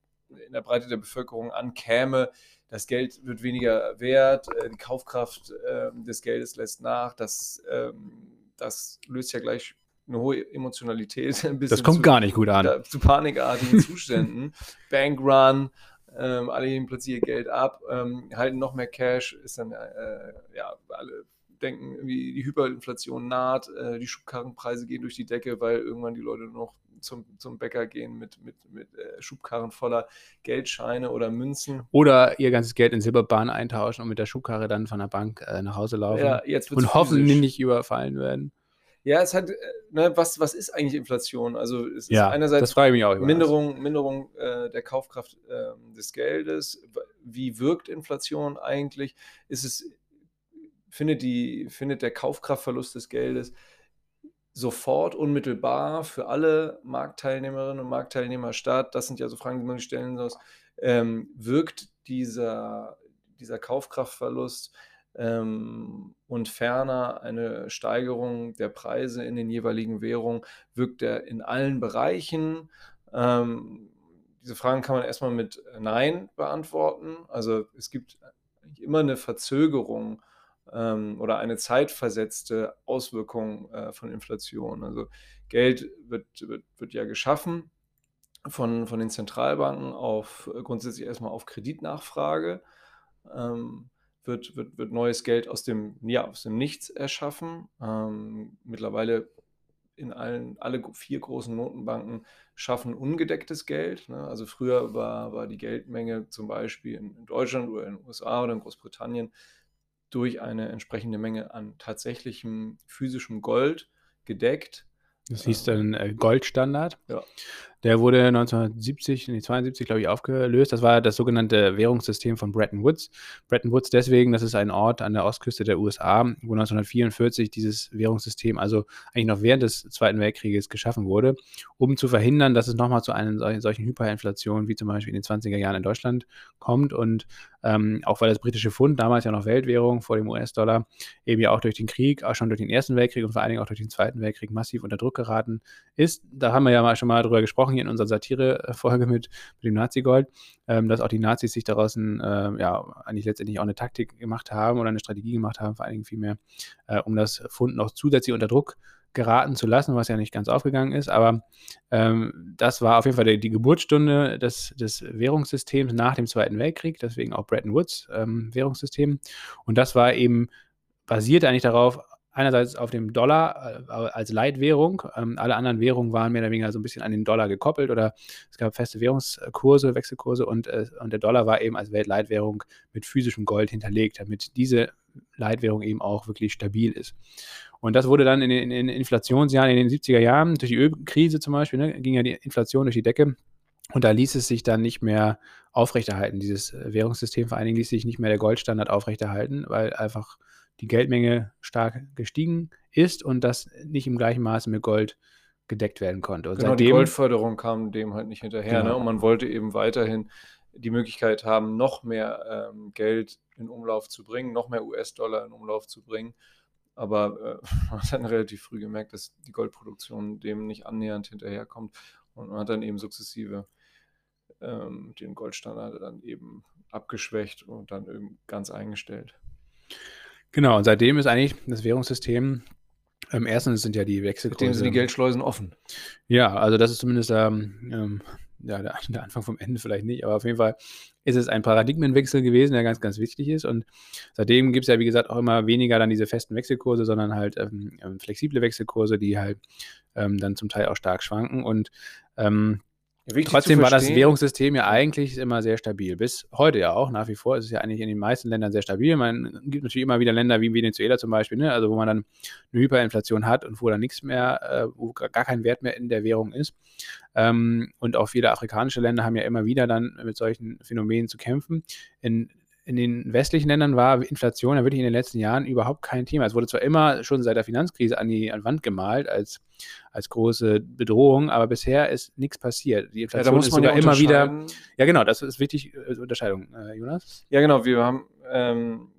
in der Breite der Bevölkerung ankäme, das Geld wird weniger wert, äh, die Kaufkraft äh, des Geldes lässt nach, das, ähm, das löst ja gleich eine hohe Emotionalität. das kommt zu, gar nicht gut an. zu panikartigen Zuständen. Bankrun, ähm, alle geben plötzlich ihr Geld ab, ähm, halten noch mehr Cash, ist dann, äh, ja, alle denken irgendwie, die Hyperinflation naht, äh, die Schubkarrenpreise gehen durch die Decke, weil irgendwann die Leute nur noch zum, zum Bäcker gehen mit, mit, mit äh, Schubkarren voller Geldscheine oder Münzen. Oder ihr ganzes Geld in Silberbahn eintauschen und mit der Schubkarre dann von der Bank äh, nach Hause laufen. Ja, jetzt und hoffentlich nicht überfallen werden. Ja, es hat, äh, ne, was, was ist eigentlich Inflation? Also es ja, ist einerseits mich auch Minderung, Minderung äh, der Kaufkraft äh, des Geldes. Wie wirkt Inflation eigentlich? Ist es, findet, die, findet der Kaufkraftverlust des Geldes sofort unmittelbar für alle Marktteilnehmerinnen und Marktteilnehmer statt? Das sind ja so Fragen, die man stellen muss. Ähm, wirkt dieser, dieser Kaufkraftverlust und ferner eine Steigerung der Preise in den jeweiligen Währungen wirkt er in allen Bereichen. Ähm, diese Fragen kann man erstmal mit Nein beantworten. Also es gibt immer eine Verzögerung ähm, oder eine zeitversetzte Auswirkung äh, von Inflation. Also Geld wird, wird, wird ja geschaffen von, von den Zentralbanken auf grundsätzlich erstmal auf Kreditnachfrage. Ähm, wird, wird, wird neues Geld aus dem, ja, aus dem Nichts erschaffen. Ähm, mittlerweile in allen, alle vier großen Notenbanken schaffen ungedecktes Geld. Ne? Also früher war, war die Geldmenge zum Beispiel in, in, Deutschland oder in den USA oder in Großbritannien durch eine entsprechende Menge an tatsächlichem physischem Gold gedeckt. Das hieß dann äh, Goldstandard. Ja. Der wurde 1970, nee, 72, glaube ich, aufgelöst. Das war das sogenannte Währungssystem von Bretton Woods. Bretton Woods deswegen, das ist ein Ort an der Ostküste der USA, wo 1944 dieses Währungssystem, also eigentlich noch während des Zweiten Weltkrieges, geschaffen wurde, um zu verhindern, dass es nochmal zu einer solchen Hyperinflation wie zum Beispiel in den 20er Jahren in Deutschland kommt. Und ähm, auch weil das britische Pfund, damals ja noch Weltwährung vor dem US-Dollar, eben ja auch durch den Krieg, auch schon durch den Ersten Weltkrieg und vor allen Dingen auch durch den Zweiten Weltkrieg massiv unter Druck geraten ist. Da haben wir ja mal schon mal drüber gesprochen hier in unserer Satire-Folge mit, mit dem Nazi-Gold, ähm, dass auch die Nazis sich daraus ein, äh, ja, eigentlich letztendlich auch eine Taktik gemacht haben oder eine Strategie gemacht haben, vor allen Dingen vielmehr, äh, um das Fund noch zusätzlich unter Druck geraten zu lassen, was ja nicht ganz aufgegangen ist. Aber ähm, das war auf jeden Fall die, die Geburtsstunde des, des, Währungssystems nach dem Zweiten Weltkrieg, deswegen auch Bretton Woods ähm, Währungssystem. Und das war eben basiert eigentlich darauf, einerseits auf dem Dollar äh, als Leitwährung. Ähm, alle anderen Währungen waren mehr oder weniger so ein bisschen an den Dollar gekoppelt oder es gab feste Währungskurse, Wechselkurse und, äh, und der Dollar war eben als Weltleitwährung mit physischem Gold hinterlegt, damit diese Leitwährung eben auch wirklich stabil ist. Und das wurde dann in den, in den Inflationsjahren, in den 70er Jahren, durch die Ölkrise zum Beispiel, ne, ging ja die Inflation durch die Decke. Und da ließ es sich dann nicht mehr aufrechterhalten, dieses äh, Währungssystem. Vor allen Dingen ließ sich nicht mehr der Goldstandard aufrechterhalten, weil einfach die Geldmenge stark gestiegen ist und das nicht im gleichen Maße mit Gold gedeckt werden konnte. Und genau, seitdem, die Goldförderung kam dem halt nicht hinterher. Genau. Ne? Und man wollte eben weiterhin die Möglichkeit haben, noch mehr ähm, Geld in Umlauf zu bringen, noch mehr US-Dollar in Umlauf zu bringen. Aber äh, man hat dann relativ früh gemerkt, dass die Goldproduktion dem nicht annähernd hinterherkommt. Und man hat dann eben sukzessive ähm, den Goldstandard dann eben abgeschwächt und dann eben ganz eingestellt. Genau, und seitdem ist eigentlich das Währungssystem ähm, erstens sind ja die Wechselkurse. Seitdem sind die Geldschleusen offen. Ja, also das ist zumindest ähm, ähm, ja, der, der, Anfang vom Ende vielleicht nicht, aber auf jeden Fall ist es ein Paradigmenwechsel gewesen, der ganz, ganz wichtig ist. Und seitdem gibt es ja, wie gesagt, auch immer weniger dann diese festen Wechselkurse, sondern halt ähm, ähm flexible Wechselkurse, die halt ähm, dann zum Teil auch stark schwanken. Und ähm, Wichtig Trotzdem war das Währungssystem ja eigentlich immer sehr stabil. Bis heute ja auch, nach wie vor ist es ja eigentlich in den meisten Ländern sehr stabil. Man gibt natürlich immer wieder Länder wie Venezuela zum Beispiel, ne? also wo man dann eine Hyperinflation hat und wo dann nichts mehr, äh, wo gar kein Wert mehr in der Währung ist. Ähm, und auch viele afrikanische Länder haben ja immer wieder dann mit solchen Phänomenen zu kämpfen. In in den westlichen Ländern war Inflation ja wirklich in den letzten Jahren überhaupt kein Thema. Es wurde zwar immer schon seit der Finanzkrise an die, an Wand gemalt als, als große Bedrohung, aber bisher ist nichts passiert. Die Inflation ja, ist sogar ja immer wieder. Ja, genau, das ist wichtig, äh, Unterscheidung, äh, Jonas. Ja, genau, wir haben ähm,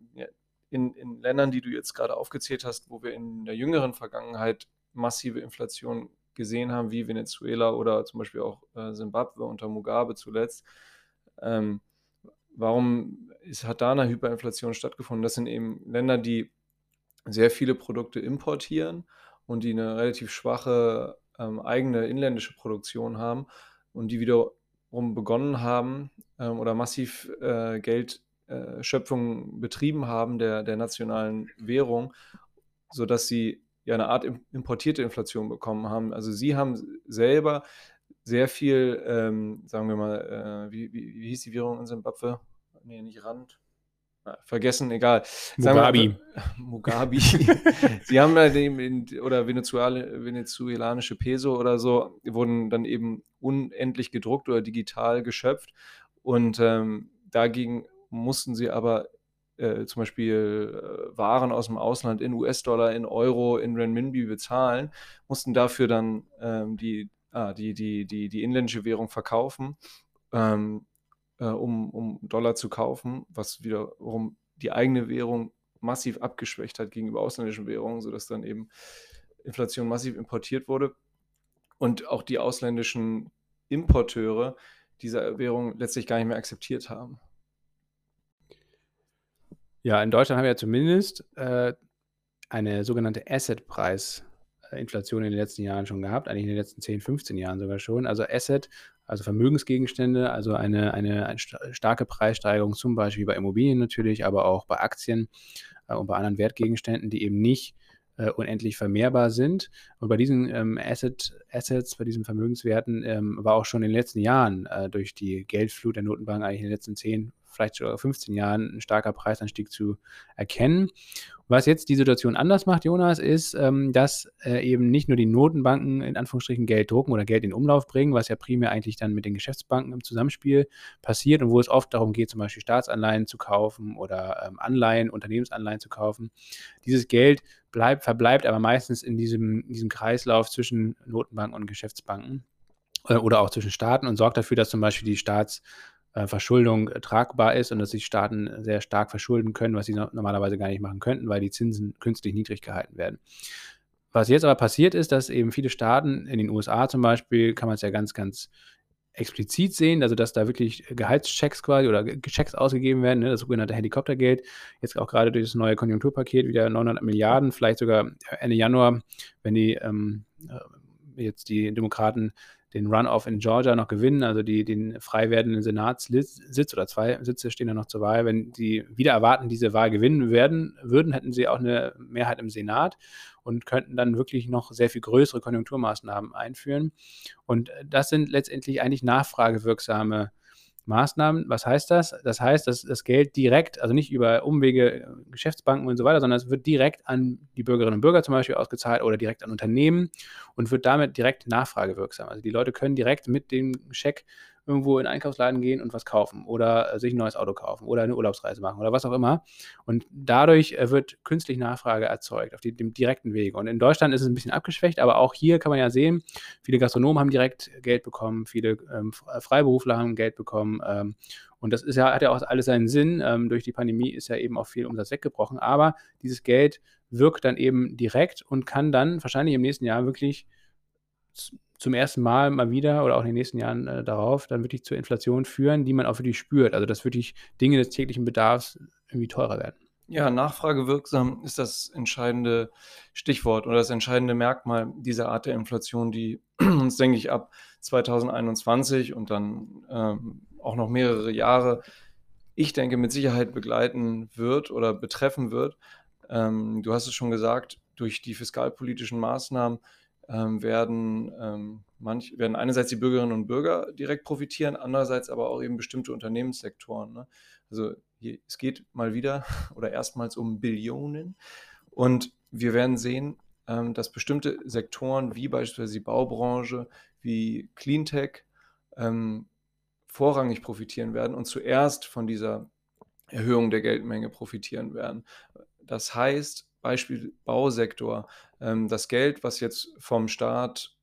in, in Ländern, die du jetzt gerade aufgezählt hast, wo wir in der jüngeren Vergangenheit massive Inflation gesehen haben, wie Venezuela oder zum Beispiel auch äh, Simbabwe unter Mugabe zuletzt. Ähm, warum ist, hat da eine Hyperinflation stattgefunden? Das sind eben Länder, die sehr viele Produkte importieren und die eine relativ schwache ähm, eigene inländische Produktion haben und die wiederum begonnen haben ähm, oder massiv äh, Geldschöpfung äh, betrieben haben der, der nationalen Währung, sodass sie ja eine Art importierte Inflation bekommen haben. Also sie haben selber sehr viel, ähm, sagen wir mal, äh, wie, wie, wie, hieß die Währung in Zimbabwe? Nee, nicht Rand. Vergessen, egal. Mugabi. Mugabi. Sie haben halt eben, oder venezuelanische Peso oder so, wurden dann eben unendlich gedruckt oder digital geschöpft. Und ähm, dagegen mussten sie aber äh, zum Beispiel äh, Waren aus dem Ausland in US-Dollar, in Euro, in Renminbi bezahlen, mussten dafür dann ähm, die ah, die, die, die, die inländische Währung verkaufen, ähm, äh, um, um Dollar zu kaufen, was wiederum die eigene Währung massiv abgeschwächt hat gegenüber ausländischen Währungen, sodass dann eben Inflation massiv importiert wurde und auch die ausländischen Importeure diese Währung letztlich gar nicht mehr akzeptiert haben. Ja, in Deutschland haben wir ja zumindest äh, eine sogenannte Asset-Preis- Inflation in den letzten Jahren schon gehabt, eigentlich in den letzten 10, 15 Jahren sogar schon. Also Asset, also Vermögensgegenstände, also eine, eine, eine starke Preissteigerung zum Beispiel bei Immobilien natürlich, aber auch bei Aktien äh, und bei anderen Wertgegenständen, die eben nicht äh, unendlich vermehrbar sind. Und bei diesen ähm, Asset, Assets, bei diesen Vermögenswerten ähm, war auch schon in den letzten Jahren äh, durch die Geldflut der Notenbank eigentlich in den letzten 10, vielleicht sogar 15 Jahren ein starker Preisanstieg zu erkennen. Was jetzt die Situation anders macht, Jonas, ist, ähm, dass äh, eben nicht nur die Notenbanken in Anführungsstrichen Geld drucken oder Geld in Umlauf bringen, was ja primär eigentlich dann mit den Geschäftsbanken im Zusammenspiel passiert und wo es oft darum geht, zum Beispiel Staatsanleihen zu kaufen oder ähm, Anleihen, Unternehmensanleihen zu kaufen. Dieses Geld bleibt, verbleibt aber meistens in diesem, diesem Kreislauf zwischen Notenbanken und Geschäftsbanken äh, oder auch zwischen Staaten und sorgt dafür, dass zum Beispiel die Staats- Verschuldung äh, tragbar ist und dass sich Staaten sehr stark verschulden können, was sie no normalerweise gar nicht machen könnten, weil die Zinsen künstlich niedrig gehalten werden. Was jetzt aber passiert ist, dass eben viele Staaten, in den USA zum Beispiel, kann man es ja ganz, ganz explizit sehen, also dass da wirklich Gehaltschecks quasi oder Checks ausgegeben werden, ne, das sogenannte Helikoptergeld, jetzt auch gerade durch das neue Konjunkturpaket wieder 900 Milliarden, vielleicht sogar Ende Januar, wenn die ähm, äh, jetzt die Demokraten den Runoff in Georgia noch gewinnen, also die, den frei werdenden Senatssitz oder zwei Sitze stehen da noch zur Wahl. Wenn sie wieder erwarten, diese Wahl gewinnen werden würden, hätten sie auch eine Mehrheit im Senat und könnten dann wirklich noch sehr viel größere Konjunkturmaßnahmen einführen. Und das sind letztendlich eigentlich nachfragewirksame Maßnahmen. Was heißt das? Das heißt, dass das Geld direkt, also nicht über Umwege, äh, Geschäftsbanken und so weiter, sondern es wird direkt an die Bürgerinnen und Bürger zum Beispiel ausgezahlt oder direkt an Unternehmen und wird damit direkt nachfragewirksam. Also die Leute können direkt mit dem Scheck irgendwo in Einkaufsladen gehen und was kaufen oder äh, sich ein neues Auto kaufen oder eine Urlaubsreise machen oder was auch immer. Und dadurch äh, wird künstlich Nachfrage erzeugt auf die, dem direkten Weg. Und in Deutschland ist es ein bisschen abgeschwächt, aber auch hier kann man ja sehen, viele Gastronomen haben direkt Geld bekommen, viele ähm, Freiberufler haben Geld bekommen. Ähm, und das ist ja, hat ja auch alles seinen Sinn. Ähm, durch die Pandemie ist ja eben auch viel Umsatz weggebrochen. Aber dieses Geld wirkt dann eben direkt und kann dann wahrscheinlich im nächsten Jahr wirklich zum ersten Mal mal wieder oder auch in den nächsten Jahren äh, darauf dann wirklich zur Inflation führen, die man auch wirklich spürt. Also dass wirklich Dinge des täglichen Bedarfs irgendwie teurer werden. Ja, nachfragewirksam ist das entscheidende Stichwort oder das entscheidende Merkmal dieser Art der Inflation, die uns, denke ich, ab 2021 und dann ähm, auch noch mehrere Jahre, ich denke, mit Sicherheit begleiten wird oder betreffen wird. Ähm, du hast es schon gesagt, durch die fiskalpolitischen Maßnahmen ähm, werden, ähm, manch, werden einerseits die Bürgerinnen und Bürger direkt profitieren, andererseits aber auch eben bestimmte Unternehmenssektoren. Ne? Also hier, es geht mal wieder oder erstmals um Billionen. Und wir werden sehen, ähm, dass bestimmte Sektoren wie beispielsweise die Baubranche, wie Cleantech, ähm, vorrangig profitieren werden und zuerst von dieser Erhöhung der Geldmenge profitieren werden. Das heißt, Beispiel Bausektor, das Geld, was jetzt vom Staat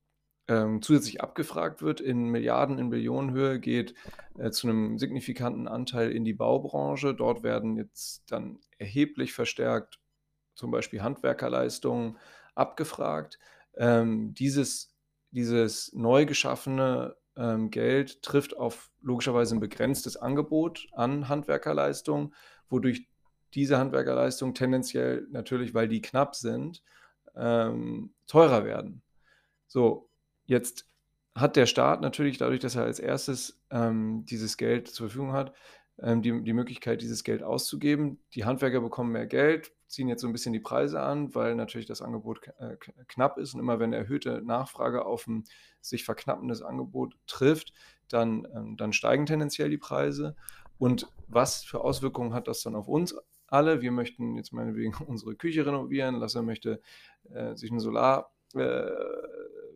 ähm, zusätzlich abgefragt wird in Milliarden, in Billionenhöhe, geht äh, zu einem signifikanten Anteil in die Baubranche. Dort werden jetzt dann erheblich verstärkt zum Beispiel Handwerkerleistungen abgefragt. Ähm, dieses, dieses neu geschaffene ähm, Geld trifft auf logischerweise ein begrenztes Angebot an Handwerkerleistungen, wodurch diese Handwerkerleistungen tendenziell natürlich, weil die knapp sind, ähm, teurer werden. So, jetzt hat der Staat natürlich dadurch, dass er als erstes ähm, dieses Geld zur Verfügung hat, ähm, die, die Möglichkeit, dieses Geld auszugeben. Die Handwerker bekommen mehr Geld, ziehen jetzt so ein bisschen die Preise an, weil natürlich das Angebot äh, knapp ist und immer wenn erhöhte Nachfrage auf ein sich verknappendes Angebot trifft, dann, ähm, dann steigen tendenziell die Preise. Und was für Auswirkungen hat das dann auf uns alle? Wir möchten jetzt meinetwegen unsere Küche renovieren, Lasse möchte äh, sich eine Solar, äh,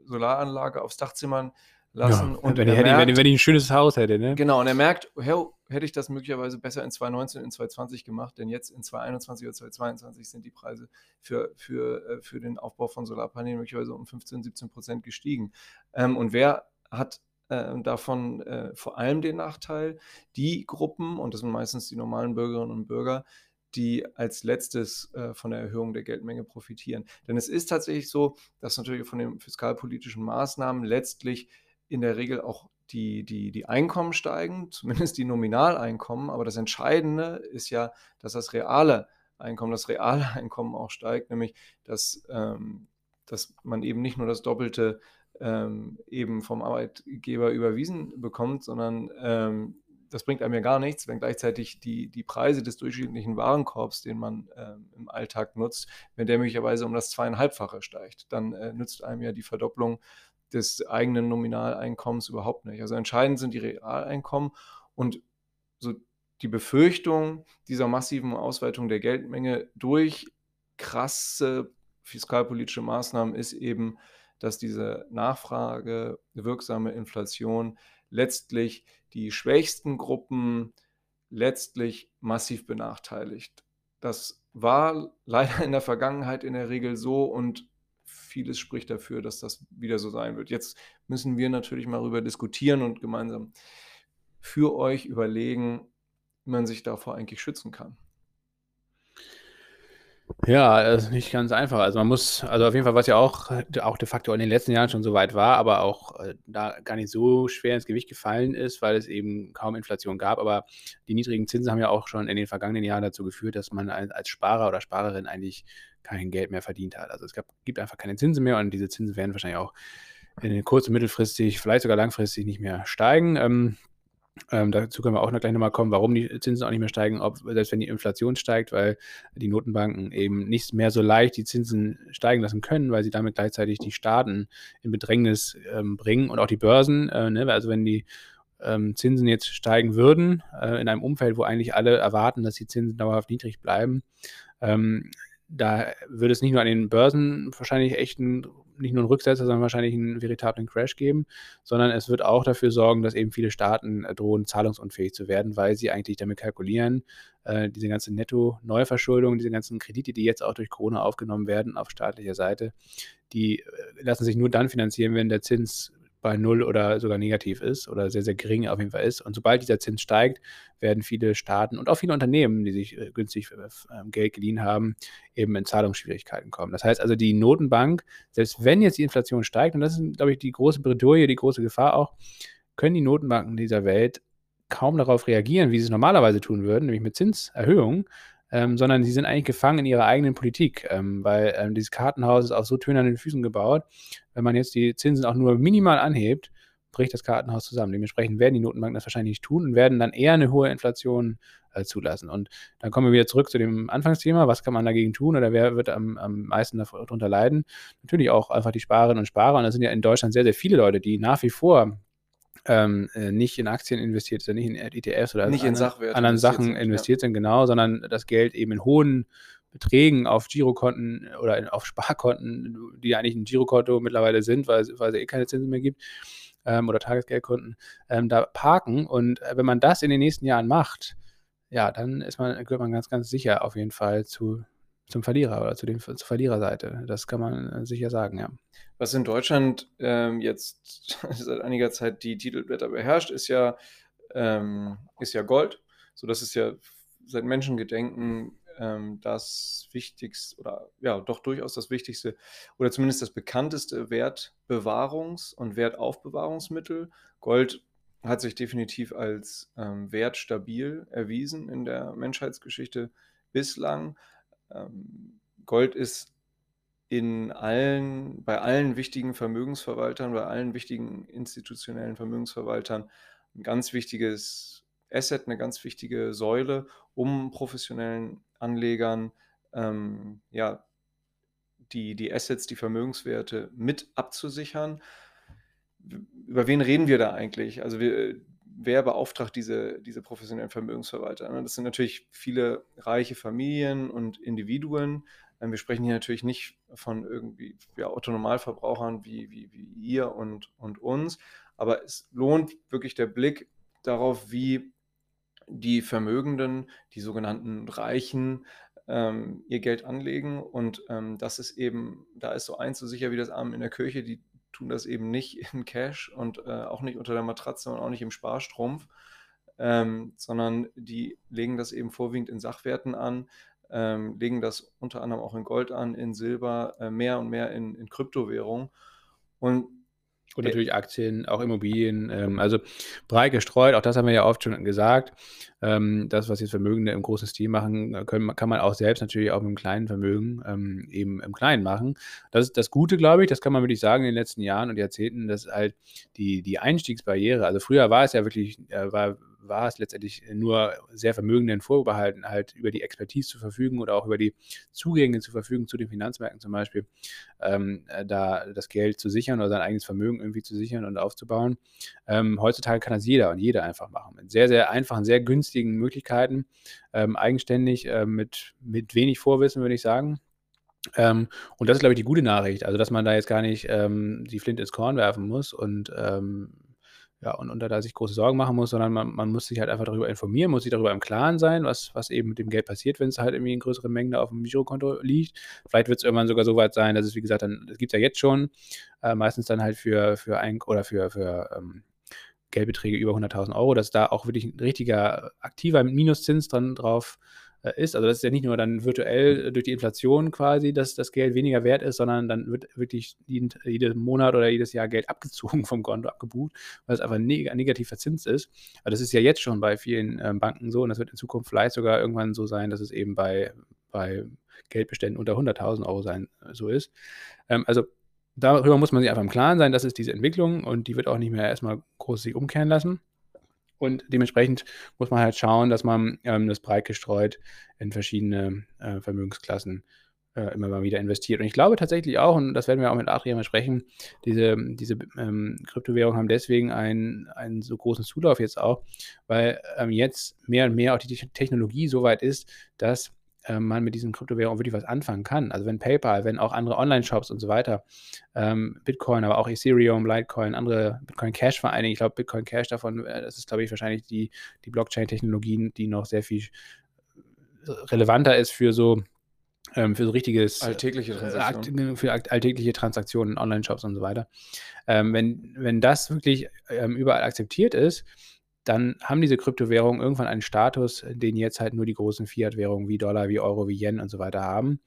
Solaranlage aufs Dach zimmern lassen. Ja, und wenn, ich, merkt, wenn, wenn, ich, ein schönes Haus hätte, ne? Genau, und er merkt, hey, hätte ich das möglicherweise besser in 2019, in 2020 gemacht, denn jetzt in 2021 oder 2022 sind die Preise für, für, äh, für den Aufbau von Solarpanelen möglicherweise um 15, 17 Prozent gestiegen. Ähm, und wer hat äh, davon äh, vor allem den Nachteil? Die Gruppen, und das sind meistens die normalen Bürgerinnen und Bürger, die als letztes äh, von der Erhöhung der Geldmenge profitieren. Denn es ist tatsächlich so, dass natürlich von den fiskalpolitischen Maßnahmen letztlich in der Regel auch die, die, die Einkommen steigen, zumindest die Nominaleinkommen. Aber das Entscheidende ist ja, dass das reale Einkommen, das reale Einkommen auch steigt, nämlich dass, ähm, dass man eben nicht nur das Doppelte ähm, eben vom Arbeitgeber überwiesen bekommt, sondern ähm, das bringt einem ja gar nichts, wenn gleichzeitig die, die Preise des durchschnittlichen Warenkorbs, den man äh, im Alltag nutzt, wenn der möglicherweise um das zweieinhalbfache steigt, dann äh, nützt einem ja die Verdopplung des eigenen Nominaleinkommens überhaupt nicht. Also entscheidend sind die Realeinkommen und so die Befürchtung dieser massiven Ausweitung der Geldmenge durch krasse fiskalpolitische Maßnahmen ist eben, dass diese Nachfrage wirksame Inflation letztlich die schwächsten Gruppen letztlich massiv benachteiligt. Das war leider in der Vergangenheit in der Regel so und vieles spricht dafür, dass das wieder so sein wird. Jetzt müssen wir natürlich mal darüber diskutieren und gemeinsam für euch überlegen, wie man sich davor eigentlich schützen kann. Ja, das ist nicht ganz einfach. Also man muss, also auf jeden Fall, was ja auch, auch de facto in den letzten Jahren schon so weit war, aber auch äh, da gar nicht so schwer ins Gewicht gefallen ist, weil es eben kaum Inflation gab. Aber die niedrigen Zinsen haben ja auch schon in den vergangenen Jahren dazu geführt, dass man als Sparer oder Sparerin eigentlich kein Geld mehr verdient hat. Also es gab, gibt einfach keine Zinsen mehr und diese Zinsen werden wahrscheinlich auch in kurz- und mittelfristig, vielleicht sogar langfristig nicht mehr steigen. Ähm, ähm, dazu können wir auch noch gleich nochmal kommen, warum die Zinsen auch nicht mehr steigen, ob, selbst wenn die Inflation steigt, weil die Notenbanken eben nicht mehr so leicht die Zinsen steigen lassen können, weil sie damit gleichzeitig die Staaten in Bedrängnis ähm, bringen und auch die Börsen. Äh, ne? Also wenn die ähm, Zinsen jetzt steigen würden, äh, in einem Umfeld, wo eigentlich alle erwarten, dass die Zinsen dauerhaft niedrig bleiben, ähm, da würde es nicht nur an den Börsen wahrscheinlich echt ein nicht nur einen Rücksetzer, sondern wahrscheinlich einen veritablen Crash geben, sondern es wird auch dafür sorgen, dass eben viele Staaten äh, drohen, zahlungsunfähig zu werden, weil sie eigentlich damit kalkulieren, äh, diese ganze Netto-Neuverschuldung, diese ganzen Kredite, die jetzt auch durch Corona aufgenommen werden auf staatlicher Seite, die äh, lassen sich nur dann finanzieren, wenn der Zins bei null oder sogar negativ ist oder sehr, sehr gering auf jeden Fall ist. Und sobald dieser Zins steigt, werden viele Staaten und auch viele Unternehmen, die sich äh, günstig äh, Geld geliehen haben, eben in Zahlungsschwierigkeiten kommen. Das heißt also, die Notenbank, selbst wenn jetzt die Inflation steigt, und das ist, glaube ich, die große Bredouille, die große Gefahr auch, können die Notenbanken dieser Welt kaum darauf reagieren, wie sie es normalerweise tun würden, nämlich mit Zinserhöhungen, ähm, sondern sie sind eigentlich gefangen in ihrer eigenen Politik, ähm, weil ähm, dieses Kartenhaus ist auf so tönernen Füßen gebaut. Wenn man jetzt die Zinsen auch nur minimal anhebt, bricht das Kartenhaus zusammen. Dementsprechend werden die Notenbanken das wahrscheinlich nicht tun und werden dann eher eine hohe Inflation äh, zulassen. Und dann kommen wir wieder zurück zu dem Anfangsthema. Was kann man dagegen tun oder wer wird am, am meisten darunter leiden? Natürlich auch einfach die Sparerinnen und Sparer. Und das sind ja in Deutschland sehr, sehr viele Leute, die nach wie vor ähm, äh, nicht in Aktien investiert sind, nicht in ETFs oder nicht in anderen Sachen investiert sind, genau, sondern das Geld eben in hohen Beträgen auf Girokonten oder in, auf Sparkonten, die eigentlich ein Girokonto mittlerweile sind, weil, weil es eh keine Zinsen mehr gibt, ähm, oder Tagesgeldkonten, ähm, da parken. Und äh, wenn man das in den nächsten Jahren macht, ja, dann ist man, gehört man ganz, ganz sicher auf jeden Fall zu, zum Verlierer oder zu den, zur Verliererseite. Das kann man äh, sicher sagen, ja. Was in Deutschland ähm, jetzt seit einiger Zeit die Titelblätter beherrscht, ist ja, ähm, ist ja Gold. So, das ist ja seit Menschengedenken das wichtigste oder ja, doch durchaus das wichtigste oder zumindest das bekannteste Wertbewahrungs- und Wertaufbewahrungsmittel. Gold hat sich definitiv als ähm, wertstabil erwiesen in der Menschheitsgeschichte bislang. Ähm, Gold ist in allen, bei allen wichtigen Vermögensverwaltern, bei allen wichtigen institutionellen Vermögensverwaltern ein ganz wichtiges Asset, eine ganz wichtige Säule, um professionellen Anlegern ähm, ja, die, die Assets, die Vermögenswerte mit abzusichern. Über wen reden wir da eigentlich? Also wir, wer beauftragt diese, diese professionellen Vermögensverwalter? Ne? Das sind natürlich viele reiche Familien und Individuen. Ähm, wir sprechen hier natürlich nicht von irgendwie ja, Autonomalverbrauchern wie, wie, wie ihr und, und uns, aber es lohnt wirklich der Blick darauf, wie die Vermögenden, die sogenannten Reichen, ähm, ihr Geld anlegen. Und ähm, das ist eben, da ist so eins so sicher wie das Arm in der Kirche, die tun das eben nicht in Cash und äh, auch nicht unter der Matratze und auch nicht im Sparstrumpf, ähm, sondern die legen das eben vorwiegend in Sachwerten an, ähm, legen das unter anderem auch in Gold an, in Silber, äh, mehr und mehr in, in Kryptowährung. Und und natürlich Aktien, auch Immobilien. Ähm, also breit gestreut, auch das haben wir ja oft schon gesagt. Ähm, das, was jetzt Vermögende im großen Stil machen, äh, können, kann man auch selbst natürlich auch mit einem kleinen Vermögen ähm, eben im Kleinen machen. Das ist das Gute, glaube ich, das kann man wirklich sagen in den letzten Jahren und Jahrzehnten, dass halt die, die Einstiegsbarriere, also früher war es ja wirklich, äh, war war es letztendlich nur sehr Vermögenden vorbehalten, halt über die Expertise zu verfügen oder auch über die Zugänge zu verfügen zu den Finanzmärkten zum Beispiel, ähm, äh, da das Geld zu sichern oder sein eigenes Vermögen irgendwie zu sichern und aufzubauen. Ähm, heutzutage kann das jeder und jeder einfach machen. Mit sehr, sehr einfachen, sehr günstigen Möglichkeiten, ähm, eigenständig, äh, mit, mit wenig Vorwissen, würde ich sagen. Ähm, und das ist, glaube ich, die gute Nachricht. Also, dass man da jetzt gar nicht ähm, die Flinte ins Korn werfen muss und ähm, ja, und, und da sich große Sorgen machen muss, sondern man, man muss sich halt einfach darüber informieren, muss sich darüber im Klaren sein, was, was eben mit dem Geld passiert, wenn es halt irgendwie in größeren Mengen da auf dem Girokonto liegt. Vielleicht wird es irgendwann sogar so weit sein, dass es, wie gesagt, dann, das gibt es ja jetzt schon, äh, meistens dann halt für, für ein oder für, für ähm, Geldbeträge über 100.000 Euro, dass da auch wirklich ein richtiger aktiver Minuszins dran drauf ist. Also das ist ja nicht nur dann virtuell durch die Inflation quasi, dass das Geld weniger wert ist, sondern dann wird wirklich jeden, jeden Monat oder jedes Jahr Geld abgezogen vom Konto, abgebucht, weil es einfach neg negativ verzinst ist. Aber das ist ja jetzt schon bei vielen ähm, Banken so und das wird in Zukunft vielleicht sogar irgendwann so sein, dass es eben bei, bei Geldbeständen unter 100.000 Euro sein äh, so ist. Ähm, also darüber muss man sich einfach im Klaren sein, das ist diese Entwicklung und die wird auch nicht mehr erstmal groß sich umkehren lassen. Und dementsprechend muss man halt schauen, dass man ähm, das breit gestreut in verschiedene äh, Vermögensklassen äh, immer mal wieder investiert. Und ich glaube tatsächlich auch, und das werden wir auch mit Adrian mal sprechen, diese, diese ähm, Kryptowährungen haben deswegen einen, einen so großen Zulauf jetzt auch, weil ähm, jetzt mehr und mehr auch die Technologie so weit ist, dass äh, man mit diesen Kryptowährungen wirklich was anfangen kann. Also wenn PayPal, wenn auch andere Online-Shops und so weiter, ähm, Bitcoin, aber auch Ethereum, Litecoin, andere Bitcoin Cash vor allen Dingen, ich glaube Bitcoin Cash davon, äh, das ist glaube ich wahrscheinlich die, die Blockchain-Technologien, die noch sehr viel relevanter ist für so ähm, für so richtiges alltägliche Transaktionen. für alltägliche Transaktionen, Online-Shops und so weiter. Ähm, wenn, wenn das wirklich ähm, überall akzeptiert ist, dann haben diese Kryptowährungen irgendwann einen Status, den jetzt halt nur die großen Fiat-Währungen wie Dollar, wie Euro, wie Yen und so weiter haben.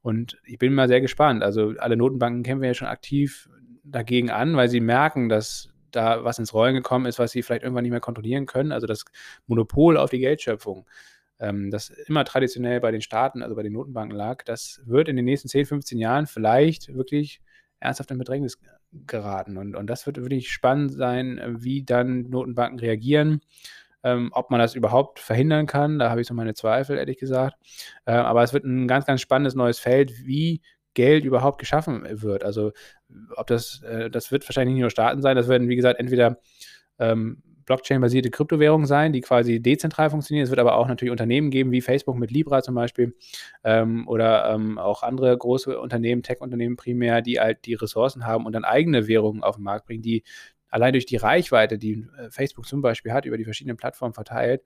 Und ich bin mal sehr gespannt. Also alle Notenbanken kämpfen ja schon aktiv dagegen an, weil sie merken, dass da was ins Rollen gekommen ist, was sie vielleicht irgendwann nicht mehr kontrollieren können. Also das Monopol auf die Geldschöpfung, ähm, das immer traditionell bei den Staaten, also bei den Notenbanken lag, das wird in den nächsten 10, 15 Jahren vielleicht wirklich ernsthaft in Bedrängnis geraten. Und, und das wird wirklich spannend sein, wie dann Notenbanken reagieren. Ähm, ob man das überhaupt verhindern kann, da habe ich so meine Zweifel, ehrlich gesagt. Äh, aber es wird ein ganz, ganz spannendes neues Feld, wie Geld überhaupt geschaffen wird. Also ob das, äh, das wird wahrscheinlich nicht nur Staaten sein, das werden, wie gesagt, entweder ähm, Blockchain-basierte Kryptowährungen sein, die quasi dezentral funktionieren. Es wird aber auch natürlich Unternehmen geben, wie Facebook mit Libra zum Beispiel ähm, oder ähm, auch andere große Unternehmen, Tech-Unternehmen primär, die halt die Ressourcen haben und dann eigene Währungen auf den Markt bringen, die allein durch die Reichweite, die äh, Facebook zum Beispiel hat, über die verschiedenen Plattformen verteilt,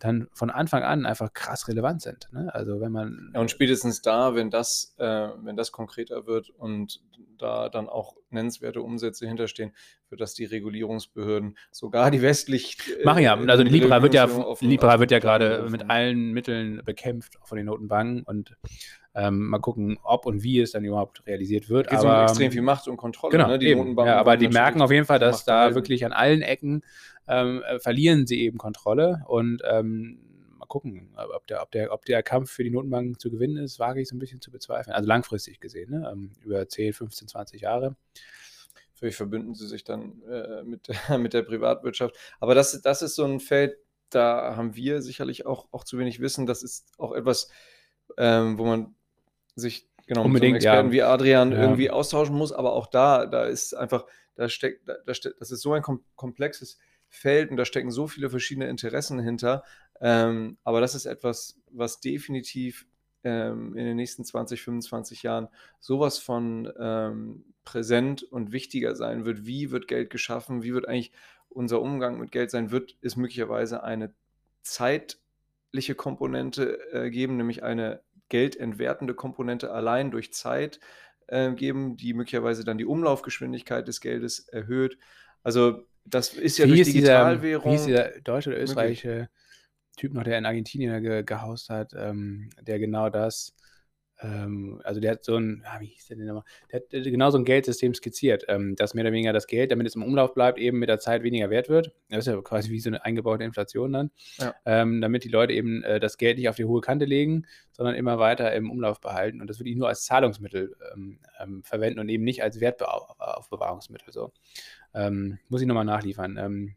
dann von Anfang an einfach krass relevant sind. Ne? Also wenn man. Ja, und spätestens da, wenn das, äh, wenn das konkreter wird und da dann auch nennenswerte Umsätze hinterstehen, wird das die Regulierungsbehörden, sogar die westlich. Äh, Machen ja, also Libra wird ja, Libra wird ja gerade mit allen Mitteln bekämpft von den Notenbanken und ähm, mal gucken, ob und wie es dann überhaupt realisiert wird. Es geht aber, um extrem viel Macht und Kontrolle. Genau, ne? die ja, aber die merken auf jeden Fall, dass da wirklich an allen Ecken ähm, äh, verlieren sie eben Kontrolle und ähm, mal gucken, ob der, ob, der, ob der Kampf für die Notenbanken zu gewinnen ist, wage ich so ein bisschen zu bezweifeln. Also langfristig gesehen, ne? Ähm, über 10, 15, 20 Jahre. Vielleicht verbünden sie sich dann äh, mit, mit der Privatwirtschaft. Aber das, das ist so ein Feld, da haben wir sicherlich auch, auch zu wenig Wissen. Das ist auch etwas, ähm, wo man sich genau Unbedingt, mit so Experten ja. wie Adrian ja. irgendwie austauschen muss. Aber auch da, da ist einfach, da steckt, da, steckt, das ist so ein komplexes Feld und da stecken so viele verschiedene Interessen hinter. Ähm, aber das ist etwas, was definitiv ähm, in den nächsten 20, 25 Jahren sowas von ähm, präsent und wichtiger sein wird. Wie wird Geld geschaffen? Wie wird eigentlich unser Umgang mit Geld sein? Wird es möglicherweise eine zeitliche Komponente äh, geben, nämlich eine geldentwertende Komponente allein durch Zeit äh, geben, die möglicherweise dann die Umlaufgeschwindigkeit des Geldes erhöht. Also das ist ja wie durch ist Digitalwährung. Dieser, wie ist dieser deutsche oder österreichische Typ noch, der in Argentinien ge gehaust hat, ähm, der genau das, ähm, also der hat so ein, ah, wie hieß der denn nochmal, der hat genau so ein Geldsystem skizziert, ähm, dass mehr oder weniger das Geld, damit es im Umlauf bleibt, eben mit der Zeit weniger wert wird. Das ist ja quasi wie so eine eingebaute Inflation dann, ja. ähm, damit die Leute eben äh, das Geld nicht auf die hohe Kante legen, sondern immer weiter im Umlauf behalten und das wirklich nur als Zahlungsmittel ähm, ähm, verwenden und eben nicht als Wertaufbewahrungsmittel. So. Ähm, muss ich nochmal nachliefern.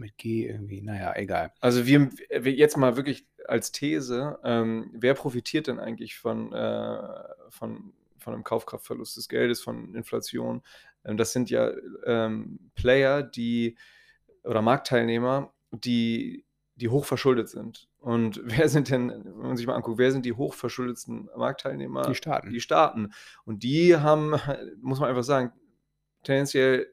Mit G irgendwie, naja, egal. Also wir, wir jetzt mal wirklich als These, ähm, wer profitiert denn eigentlich von, äh, von, von einem Kaufkraftverlust des Geldes, von Inflation? Ähm, das sind ja ähm, Player, die oder Marktteilnehmer, die, die hochverschuldet sind. Und wer sind denn, wenn man sich mal anguckt, wer sind die hochverschuldetsten Marktteilnehmer? Die Staaten. Die Staaten. Und die haben, muss man einfach sagen, tendenziell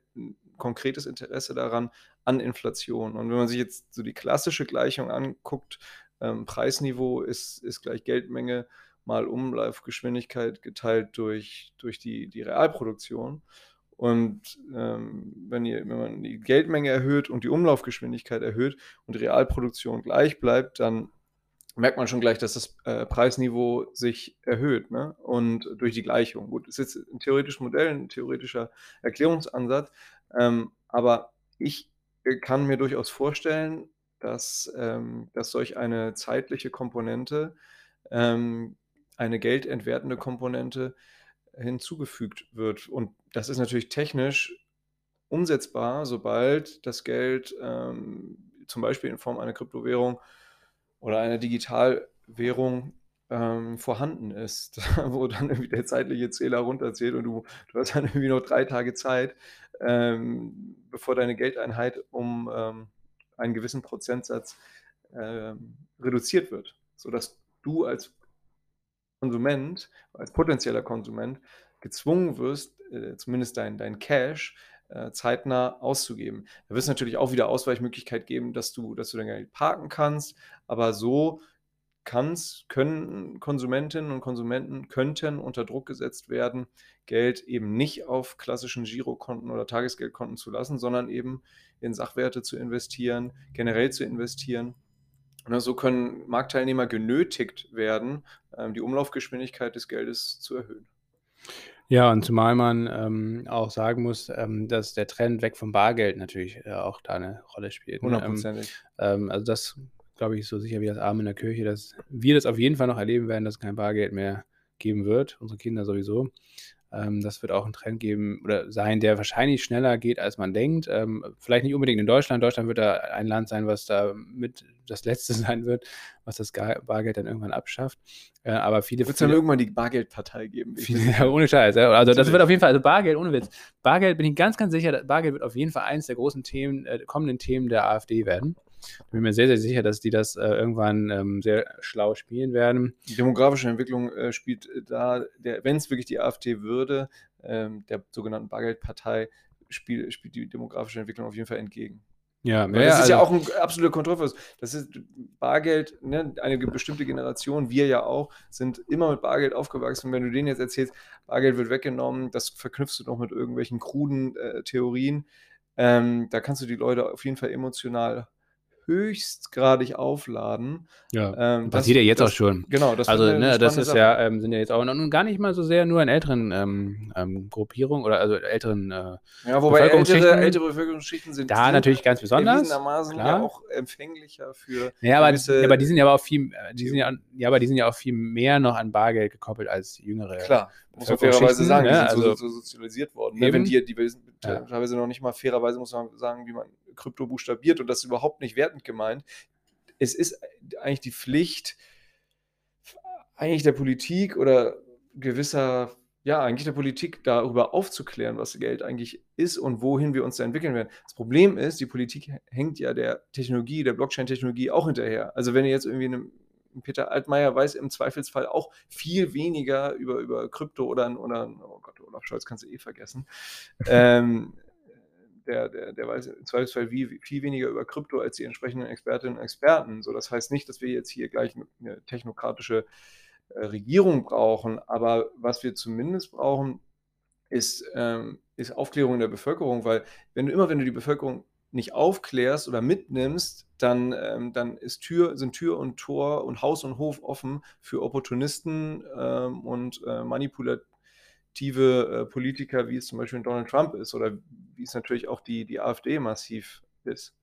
konkretes Interesse daran an Inflation. Und wenn man sich jetzt so die klassische Gleichung anguckt, ähm, Preisniveau ist, ist gleich Geldmenge mal Umlaufgeschwindigkeit geteilt durch, durch die, die Realproduktion. Und ähm, wenn, ihr, wenn man die Geldmenge erhöht und die Umlaufgeschwindigkeit erhöht und die Realproduktion gleich bleibt, dann merkt man schon gleich, dass das äh, Preisniveau sich erhöht. Ne? Und durch die Gleichung. Gut, ist jetzt ein theoretisches Modell, ein theoretischer Erklärungsansatz. Ähm, aber ich kann mir durchaus vorstellen, dass, ähm, dass solch eine zeitliche Komponente, ähm, eine geldentwertende Komponente hinzugefügt wird. Und das ist natürlich technisch umsetzbar, sobald das Geld ähm, zum Beispiel in Form einer Kryptowährung oder einer Digitalwährung ähm, vorhanden ist, wo dann irgendwie der zeitliche Zähler runterzählt und du, du hast dann irgendwie noch drei Tage Zeit, ähm, bevor deine Geldeinheit um ähm, einen gewissen Prozentsatz ähm, reduziert wird, sodass du als Konsument, als potenzieller Konsument gezwungen wirst, äh, zumindest dein, dein Cash äh, zeitnah auszugeben. Da wird es natürlich auch wieder Ausweichmöglichkeit geben, dass du, dass du dein Geld parken kannst, aber so kann's, können Konsumentinnen und Konsumenten könnten unter Druck gesetzt werden, Geld eben nicht auf klassischen Girokonten oder Tagesgeldkonten zu lassen, sondern eben in Sachwerte zu investieren, generell zu investieren. Und so können Marktteilnehmer genötigt werden, ähm, die Umlaufgeschwindigkeit des Geldes zu erhöhen. Ja, und zumal man ähm, auch sagen muss, ähm, dass der Trend weg vom Bargeld natürlich äh, auch da eine Rolle spielt. Ne? Hundertprozentig. Ähm, also das glaube ich so sicher wie das Arm in der Kirche, dass wir das auf jeden Fall noch erleben werden, dass es kein Bargeld mehr geben wird, unsere Kinder sowieso. Ähm, das wird auch ein Trend geben oder sein, der wahrscheinlich schneller geht, als man denkt. Ähm, vielleicht nicht unbedingt in Deutschland. Deutschland wird da ein Land sein, was da mit das Letzte sein wird, was das Bargeld dann irgendwann abschafft. Äh, aber viele. Wird es dann irgendwann die Bargeldpartei geben? Viele, ja, ohne Scheiß. Ja. Also, das wird auf jeden Fall, also Bargeld, ohne Witz. Bargeld bin ich ganz, ganz sicher, Bargeld wird auf jeden Fall eines der großen Themen, äh, kommenden Themen der AfD werden. Ich bin mir sehr, sehr sicher, dass die das äh, irgendwann ähm, sehr schlau spielen werden. Die demografische Entwicklung äh, spielt äh, da, wenn es wirklich die AfD würde, ähm, der sogenannten Bargeldpartei, spielt, die demografische Entwicklung auf jeden Fall entgegen. Ja, Weil das ist also, ja auch ein absoluter Kontrollverlust. Das ist Bargeld, ne, eine bestimmte Generation, wir ja auch, sind immer mit Bargeld aufgewachsen. Wenn du denen jetzt erzählst, Bargeld wird weggenommen, das verknüpfst du noch mit irgendwelchen kruden äh, Theorien. Ähm, da kannst du die Leute auf jeden Fall emotional höchstgradig aufladen. Ja, ähm, passiert ja jetzt das, auch schon. Genau, das Also, ne, das ist Sache. ja, ähm, sind ja jetzt auch nun gar nicht mal so sehr nur in älteren ähm, ähm Gruppierungen oder also älteren äh, Ja, wobei ältere, ältere Bevölkerungsschichten sind da natürlich ganz besonders. Klar. ja auch empfänglicher für. Ja, aber, ja, aber die sind ja aber auch viel, äh, die sind ja, ja, aber die sind ja auch viel mehr noch an Bargeld gekoppelt als jüngere. Klar, muss man fairerweise sagen, ne? die sind also, so, so, sozialisiert worden. Ne? Wenn die, die, die ja. teilweise noch nicht mal fairerweise muss man sagen, wie man Krypto buchstabiert und das ist überhaupt nicht wertend gemeint. Es ist eigentlich die Pflicht, eigentlich der Politik oder gewisser, ja, eigentlich der Politik darüber aufzuklären, was Geld eigentlich ist und wohin wir uns da entwickeln werden. Das Problem ist, die Politik hängt ja der Technologie, der Blockchain-Technologie auch hinterher. Also wenn ihr jetzt irgendwie eine Peter Altmaier weiß im Zweifelsfall auch viel weniger über, über Krypto oder, oder oh Gott, Olaf Scholz kannst du eh vergessen. ähm, der, der, der weiß im Zweifelsfall wie, viel weniger über Krypto als die entsprechenden Expertinnen und Experten. So, das heißt nicht, dass wir jetzt hier gleich eine technokratische äh, Regierung brauchen, aber was wir zumindest brauchen, ist, ähm, ist Aufklärung der Bevölkerung, weil wenn du immer, wenn du die Bevölkerung nicht aufklärst oder mitnimmst, dann, ähm, dann ist Tür, sind Tür und Tor und Haus und Hof offen für Opportunisten ähm, und äh, manipulative äh, Politiker, wie es zum Beispiel Donald Trump ist oder wie es natürlich auch die, die AfD massiv ist.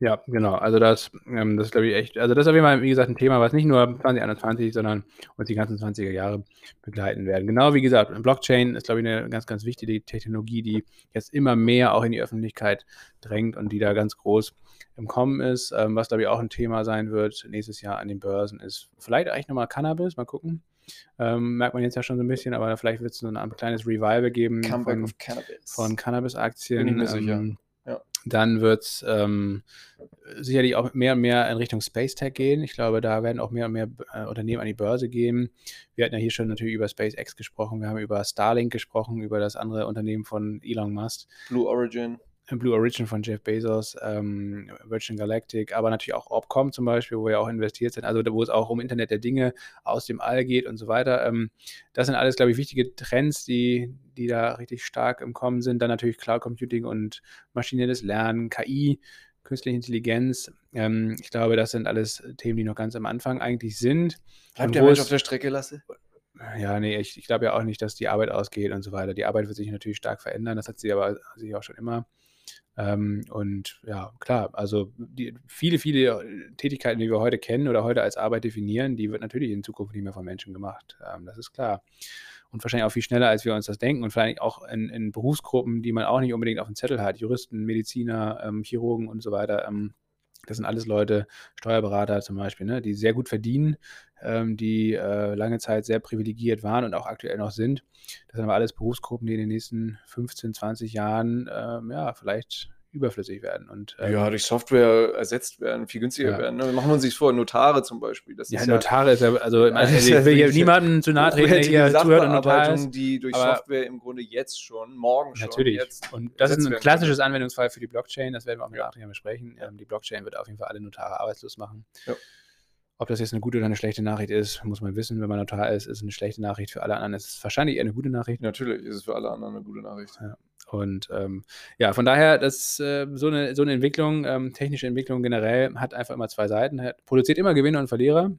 Ja, genau. Also das, ähm, das ist, glaube ich, echt, also das ist auf jeden Fall, wie gesagt, ein Thema, was nicht nur 2021, sondern uns die ganzen 20er Jahre begleiten werden. Genau wie gesagt, Blockchain ist, glaube ich, eine ganz, ganz wichtige Technologie, die jetzt immer mehr auch in die Öffentlichkeit drängt und die da ganz groß im Kommen ist. Ähm, was, glaube ich, auch ein Thema sein wird nächstes Jahr an den Börsen, ist vielleicht eigentlich nochmal Cannabis, mal gucken. Ähm, merkt man jetzt ja schon so ein bisschen, aber vielleicht wird es so ein, kleines Revival geben von, Cannabis. von Cannabis-Aktien. Bin ich mir sicher. Dann wird es ähm, sicherlich auch mehr und mehr in Richtung Space Tech gehen. Ich glaube, da werden auch mehr und mehr äh, Unternehmen an die Börse gehen. Wir hatten ja hier schon natürlich über SpaceX gesprochen, wir haben über Starlink gesprochen, über das andere Unternehmen von Elon Musk. Blue Origin. Blue Origin von Jeff Bezos, ähm, Virgin Galactic, aber natürlich auch Opcom zum Beispiel, wo wir auch investiert sind, also wo es auch um Internet der Dinge aus dem All geht und so weiter. Ähm, das sind alles, glaube ich, wichtige Trends, die, die da richtig stark im Kommen sind. Dann natürlich Cloud Computing und maschinelles Lernen, KI, künstliche Intelligenz. Ähm, ich glaube, das sind alles Themen, die noch ganz am Anfang eigentlich sind. Bleibt der Mensch auf der Strecke lasse? Ja, nee, ich, ich glaube ja auch nicht, dass die Arbeit ausgeht und so weiter. Die Arbeit wird sich natürlich stark verändern, das hat sie aber sich auch schon immer ähm, und ja, klar, also die, viele, viele Tätigkeiten, die wir heute kennen oder heute als Arbeit definieren, die wird natürlich in Zukunft nicht mehr von Menschen gemacht. Ähm, das ist klar. Und wahrscheinlich auch viel schneller, als wir uns das denken. Und vielleicht auch in, in Berufsgruppen, die man auch nicht unbedingt auf dem Zettel hat. Juristen, Mediziner, ähm, Chirurgen und so weiter. Das sind alles Leute, Steuerberater zum Beispiel, ne, die sehr gut verdienen, ähm, die äh, lange Zeit sehr privilegiert waren und auch aktuell noch sind. Das sind aber alles Berufsgruppen, die in den nächsten 15, 20 Jahren ähm, ja, vielleicht überflüssig werden. Und, ähm, ja, durch Software ersetzt werden, viel günstiger ja. werden. Ne? Machen wir uns sich vor, Notare zum Beispiel. Das ja, Notare ist ja, also, also ich will hier niemanden zu nahe treten, der hier zuhört und Notar ist. die durch Software im Grunde jetzt schon, morgen schon. Natürlich. Jetzt und das ist ein klassisches Anwendungsfall für die Blockchain, das werden wir auch mit. Adrian besprechen. Ähm, die Blockchain wird auf jeden Fall alle Notare arbeitslos machen. Ja. Ob das jetzt eine gute oder eine schlechte Nachricht ist, muss man wissen. Wenn man neutral ist, ist es eine schlechte Nachricht. Für alle anderen ist es wahrscheinlich eher eine gute Nachricht. Natürlich ist es für alle anderen eine gute Nachricht. Ja. Und ähm, ja, von daher, das, äh, so, eine, so eine Entwicklung, ähm, technische Entwicklung generell, hat einfach immer zwei Seiten. Hat, produziert immer Gewinner und Verlierer.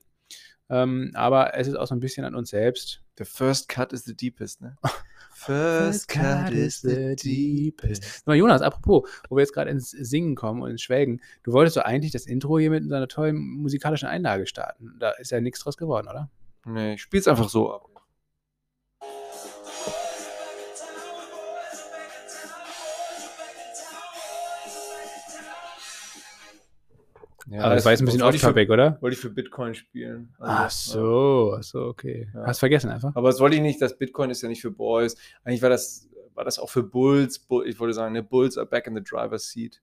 Ähm, aber es ist auch so ein bisschen an uns selbst. The first cut is the deepest, ne? First cut is the deepest. Mal Jonas, apropos, wo wir jetzt gerade ins Singen kommen und ins Schwelgen, du wolltest doch eigentlich das Intro hier mit einer tollen musikalischen Einlage starten. Da ist ja nichts draus geworden, oder? Nee, ich spiel's einfach so ab. Ja, aber das war jetzt ein bisschen off-topic, oder? Wollte ich für Bitcoin spielen. Also, ach so, ach so, okay. Ja. Hast vergessen einfach. Aber das wollte ich nicht, das Bitcoin ist ja nicht für Boys. Eigentlich war das, war das auch für Bulls. Ich wollte sagen, ne, Bulls are back in the driver's seat.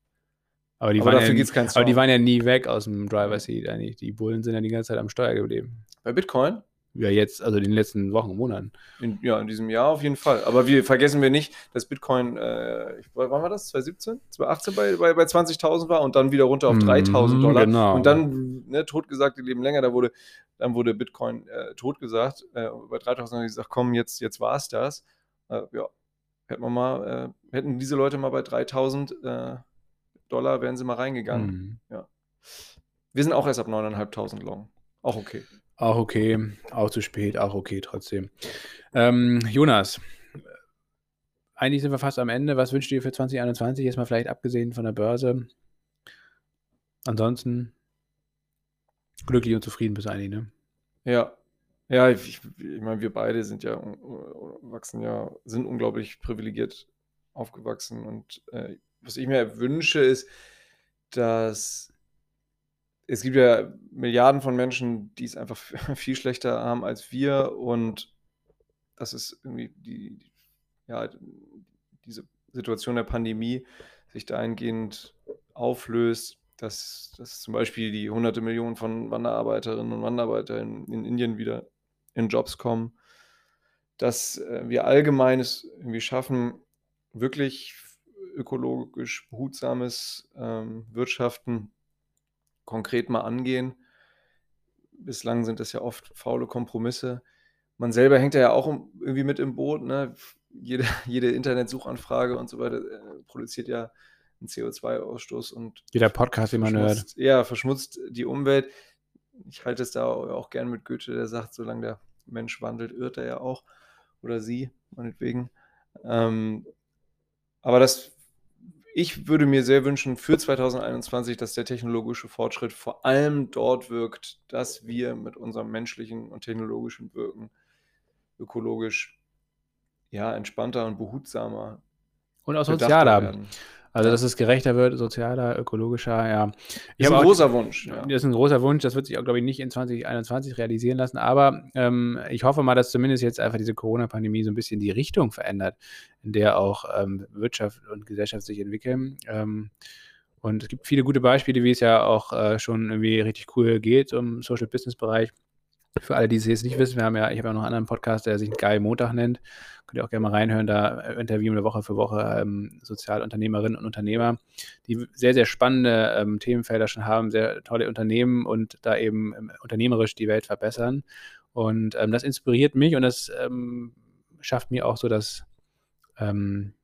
Aber, die, aber waren ja, aber die waren ja nie weg aus dem driver's seat eigentlich. Die Bullen sind ja die ganze Zeit am Steuer geblieben. Bei Bitcoin? Ja, jetzt, also in den letzten Wochen, Monaten. In, ja, in diesem Jahr auf jeden Fall. Aber wir vergessen wir nicht, dass Bitcoin, äh, wann war das? 2017? 2018 bei, bei, bei 20.000 war und dann wieder runter auf 3.000 mhm, Dollar. Genau. Und dann, ne, totgesagt, die leben länger, da wurde, dann wurde Bitcoin äh, totgesagt. Äh, bei 3.000 haben die gesagt, komm, jetzt, jetzt war es das. Äh, ja, hätten wir mal, äh, hätten diese Leute mal bei 3.000 äh, Dollar, wären sie mal reingegangen. Mhm. Ja. Wir sind auch erst ab 9.500 long. Auch okay. Auch okay, auch zu spät, auch okay trotzdem. Ähm, Jonas, eigentlich sind wir fast am Ende. Was wünschst du dir für 2021? Jetzt mal vielleicht abgesehen von der Börse. Ansonsten glücklich und zufrieden bist du eigentlich, ne? Ja. Ja, ich, ich meine, wir beide sind ja wachsen ja, sind unglaublich privilegiert aufgewachsen. Und äh, was ich mir wünsche, ist, dass es gibt ja Milliarden von Menschen, die es einfach viel schlechter haben als wir und das ist irgendwie die, ja, diese Situation der Pandemie sich dahingehend auflöst, dass, dass zum Beispiel die hunderte Millionen von Wanderarbeiterinnen und Wanderarbeiter in, in Indien wieder in Jobs kommen, dass äh, wir allgemein es irgendwie schaffen, wirklich ökologisch behutsames ähm, Wirtschaften konkret mal angehen. Bislang sind das ja oft faule Kompromisse. Man selber hängt ja auch irgendwie mit im Boot. Ne? Jede, jede Internetsuchanfrage und so weiter äh, produziert ja einen CO2-Ausstoß und jeder Podcast, den man hört. Ja, verschmutzt die Umwelt. Ich halte es da auch gern mit Goethe, der sagt, solange der Mensch wandelt, irrt er ja auch. Oder sie, meinetwegen. Ähm, aber das ich würde mir sehr wünschen für 2021, dass der technologische Fortschritt vor allem dort wirkt, dass wir mit unserem menschlichen und technologischen Wirken ökologisch ja, entspannter und behutsamer und auch sozialer werden. Also, dass es gerechter wird, sozialer, ökologischer, ja. Ich das ist ein großer Wunsch. Ja. Das ist ein großer Wunsch. Das wird sich auch, glaube ich, nicht in 2021 realisieren lassen. Aber ähm, ich hoffe mal, dass zumindest jetzt einfach diese Corona-Pandemie so ein bisschen die Richtung verändert, in der auch ähm, Wirtschaft und Gesellschaft sich entwickeln. Ähm, und es gibt viele gute Beispiele, wie es ja auch äh, schon irgendwie richtig cool geht im Social-Business-Bereich. Für alle, die es jetzt nicht wissen, wir haben ja, ich habe ja noch einen anderen Podcast, der sich Geil Montag nennt. Könnt ihr auch gerne mal reinhören. Da interviewen wir Woche für Woche ähm, Sozialunternehmerinnen und Unternehmer, die sehr, sehr spannende ähm, Themenfelder schon haben, sehr tolle Unternehmen und da eben ähm, unternehmerisch die Welt verbessern. Und ähm, das inspiriert mich und das ähm, schafft mir auch so das, ähm,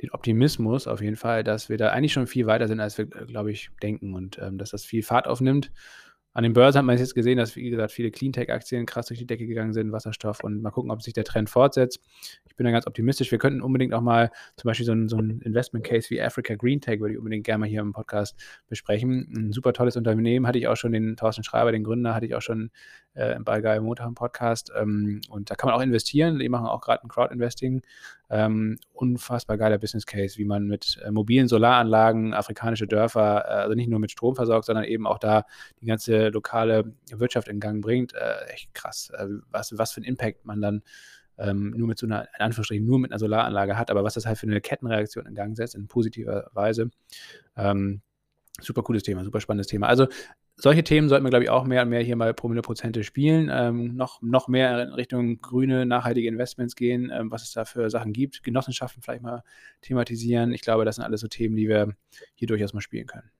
den Optimismus auf jeden Fall, dass wir da eigentlich schon viel weiter sind, als wir, glaube ich, denken und dass das viel Fahrt aufnimmt. An den Börsen hat man jetzt gesehen, dass, wie gesagt, viele Cleantech-Aktien krass durch die Decke gegangen sind, Wasserstoff und mal gucken, ob sich der Trend fortsetzt. Ich bin da ganz optimistisch. Wir könnten unbedingt auch mal zum Beispiel so ein, so ein Investment-Case wie Africa Green Tech, würde ich unbedingt gerne mal hier im Podcast besprechen. Ein super tolles Unternehmen, hatte ich auch schon den Thorsten Schreiber, den Gründer, hatte ich auch schon äh, bei Guy Motor im Podcast. Ähm, und da kann man auch investieren. Die machen auch gerade ein Crowd-Investing. Ähm, unfassbar geiler Business Case, wie man mit äh, mobilen Solaranlagen afrikanische Dörfer, äh, also nicht nur mit Strom versorgt, sondern eben auch da die ganze lokale Wirtschaft in Gang bringt. Äh, echt krass, äh, was, was für ein Impact man dann ähm, nur mit so einer, in Anführungsstrichen, nur mit einer Solaranlage hat, aber was das halt für eine Kettenreaktion in Gang setzt, in positiver Weise. Ähm, super cooles Thema, super spannendes Thema. Also solche Themen sollten wir, glaube ich, auch mehr und mehr hier mal Promille-Prozente spielen. Ähm, noch, noch mehr in Richtung grüne, nachhaltige Investments gehen, ähm, was es da für Sachen gibt. Genossenschaften vielleicht mal thematisieren. Ich glaube, das sind alles so Themen, die wir hier durchaus mal spielen können.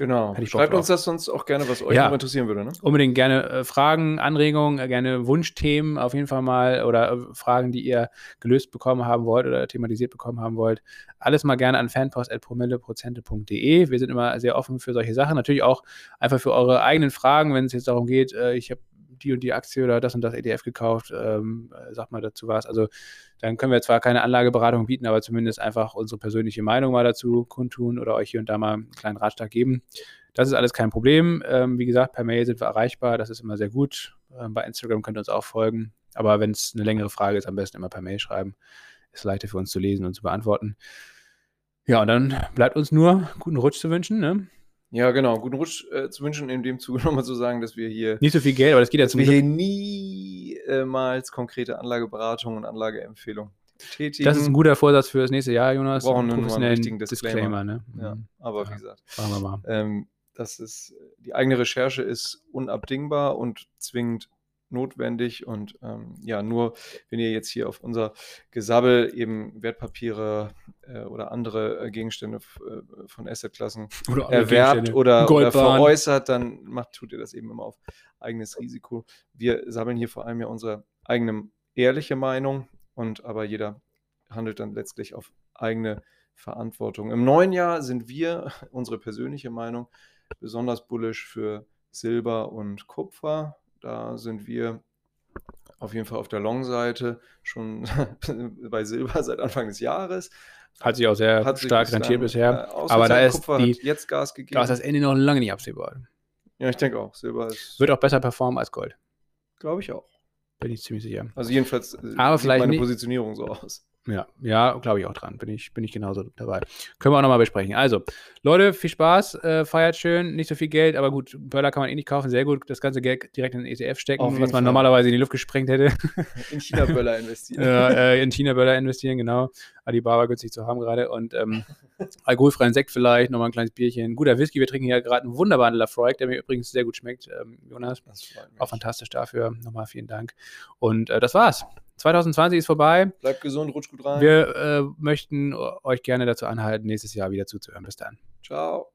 Genau. Schreibt uns das sonst auch gerne, was euch Ja. noch interessieren würde. Ne? Unbedingt gerne äh, Fragen, Anregungen, äh, gerne Wunschthemen auf jeden Fall mal oder äh, Fragen, die ihr gelöst bekommen haben wollt oder thematisiert bekommen haben wollt. Alles mal gerne an fanpost.promilleprozente.de. Wir sind immer sehr offen für solche Sachen. Natürlich auch einfach für eure eigenen Fragen, wenn es jetzt darum geht, äh, ich habe die und die Aktie oder das und das ETF gekauft, ähm, äh, sag mal dazu was. Also dann können wir zwar keine Anlageberatung bieten, aber zumindest einfach unsere persönliche Meinung mal dazu kundtun oder euch hier und da mal einen kleinen Ratschlag geben. Das ist alles kein Problem. Ähm, wie gesagt, per Mail sind wir erreichbar. Das ist immer sehr gut. Ähm, bei Instagram könnt ihr uns auch folgen. Aber wenn es eine längere Frage ist, am besten immer per Mail schreiben. Ist leichter für uns zu lesen und zu beantworten. Ja, und dann bleibt uns nur guten Rutsch zu wünschen. Ne? Ja, genau. Guten Rutsch äh, zu wünschen, in dem Zuge nochmal zu sagen, dass wir hier, Nicht so viel Geld, aber das geht ja zum wir hier niemals konkrete Anlageberatung und Anlageempfehlung tätigen. Das ist ein guter Vorsatz für das nächste Jahr, Jonas. Wir brauchen einen Professionellen richtigen Disclaimer. ne? Ja, Mhm. aber Ja. wie gesagt, Machen wir mal. ähm, das ist, die eigene Recherche ist unabdingbar und zwingend notwendig und ähm, ja, nur wenn ihr jetzt hier auf unser Gesabbel eben Wertpapiere äh, oder andere äh, Gegenstände äh, von Assetklassen erwerbt oder, oder veräußert, dann macht, tut ihr das eben immer auf eigenes Risiko. Wir sammeln hier vor allem ja unsere eigene ehrliche Meinung und aber jeder handelt dann letztlich auf eigene Verantwortung. Im neuen Jahr sind wir, unsere persönliche Meinung, besonders bullisch für Silber und Kupfer. Da sind wir auf jeden Fall auf der Long-Seite schon bei Silber seit Anfang des Jahres. Hat sich auch sehr Hat stark rentiert bisher. äh, aber da ist, Kupfer die, jetzt Gas gegeben. da ist das Ende noch lange nicht absehbar. ja, ich denke auch. Silber ist, Wird auch besser performen als Gold. glaube ich auch. Bin ich ziemlich sicher. Also jedenfalls äh, Aber sieht vielleicht meine nicht- Positionierung so aus. Ja, ja, glaube ich auch dran. Bin ich, bin ich genauso dabei. Können wir auch nochmal besprechen. Also, Leute, viel Spaß, äh, feiert schön, nicht so viel Geld, aber gut, Böller kann man eh nicht kaufen, sehr gut. Das ganze Geld direkt in den ETF stecken, was man Fall. normalerweise in die Luft gesprengt hätte. In China-Böller investieren. äh, äh, in China-Böller investieren, genau. Alibaba günstig zu haben gerade. Und ähm, alkoholfreien Sekt vielleicht, nochmal ein kleines Bierchen. Guter Whisky, wir trinken hier gerade einen wunderbaren Lafroig, der mir übrigens sehr gut schmeckt, ähm, Jonas. Auch fantastisch dafür. Nochmal vielen Dank. Und äh, das war's. 2020 ist vorbei. Bleibt gesund, rutscht gut rein. Wir äh, möchten euch gerne dazu anhalten, nächstes Jahr wieder zuzuhören. Bis dann. Ciao.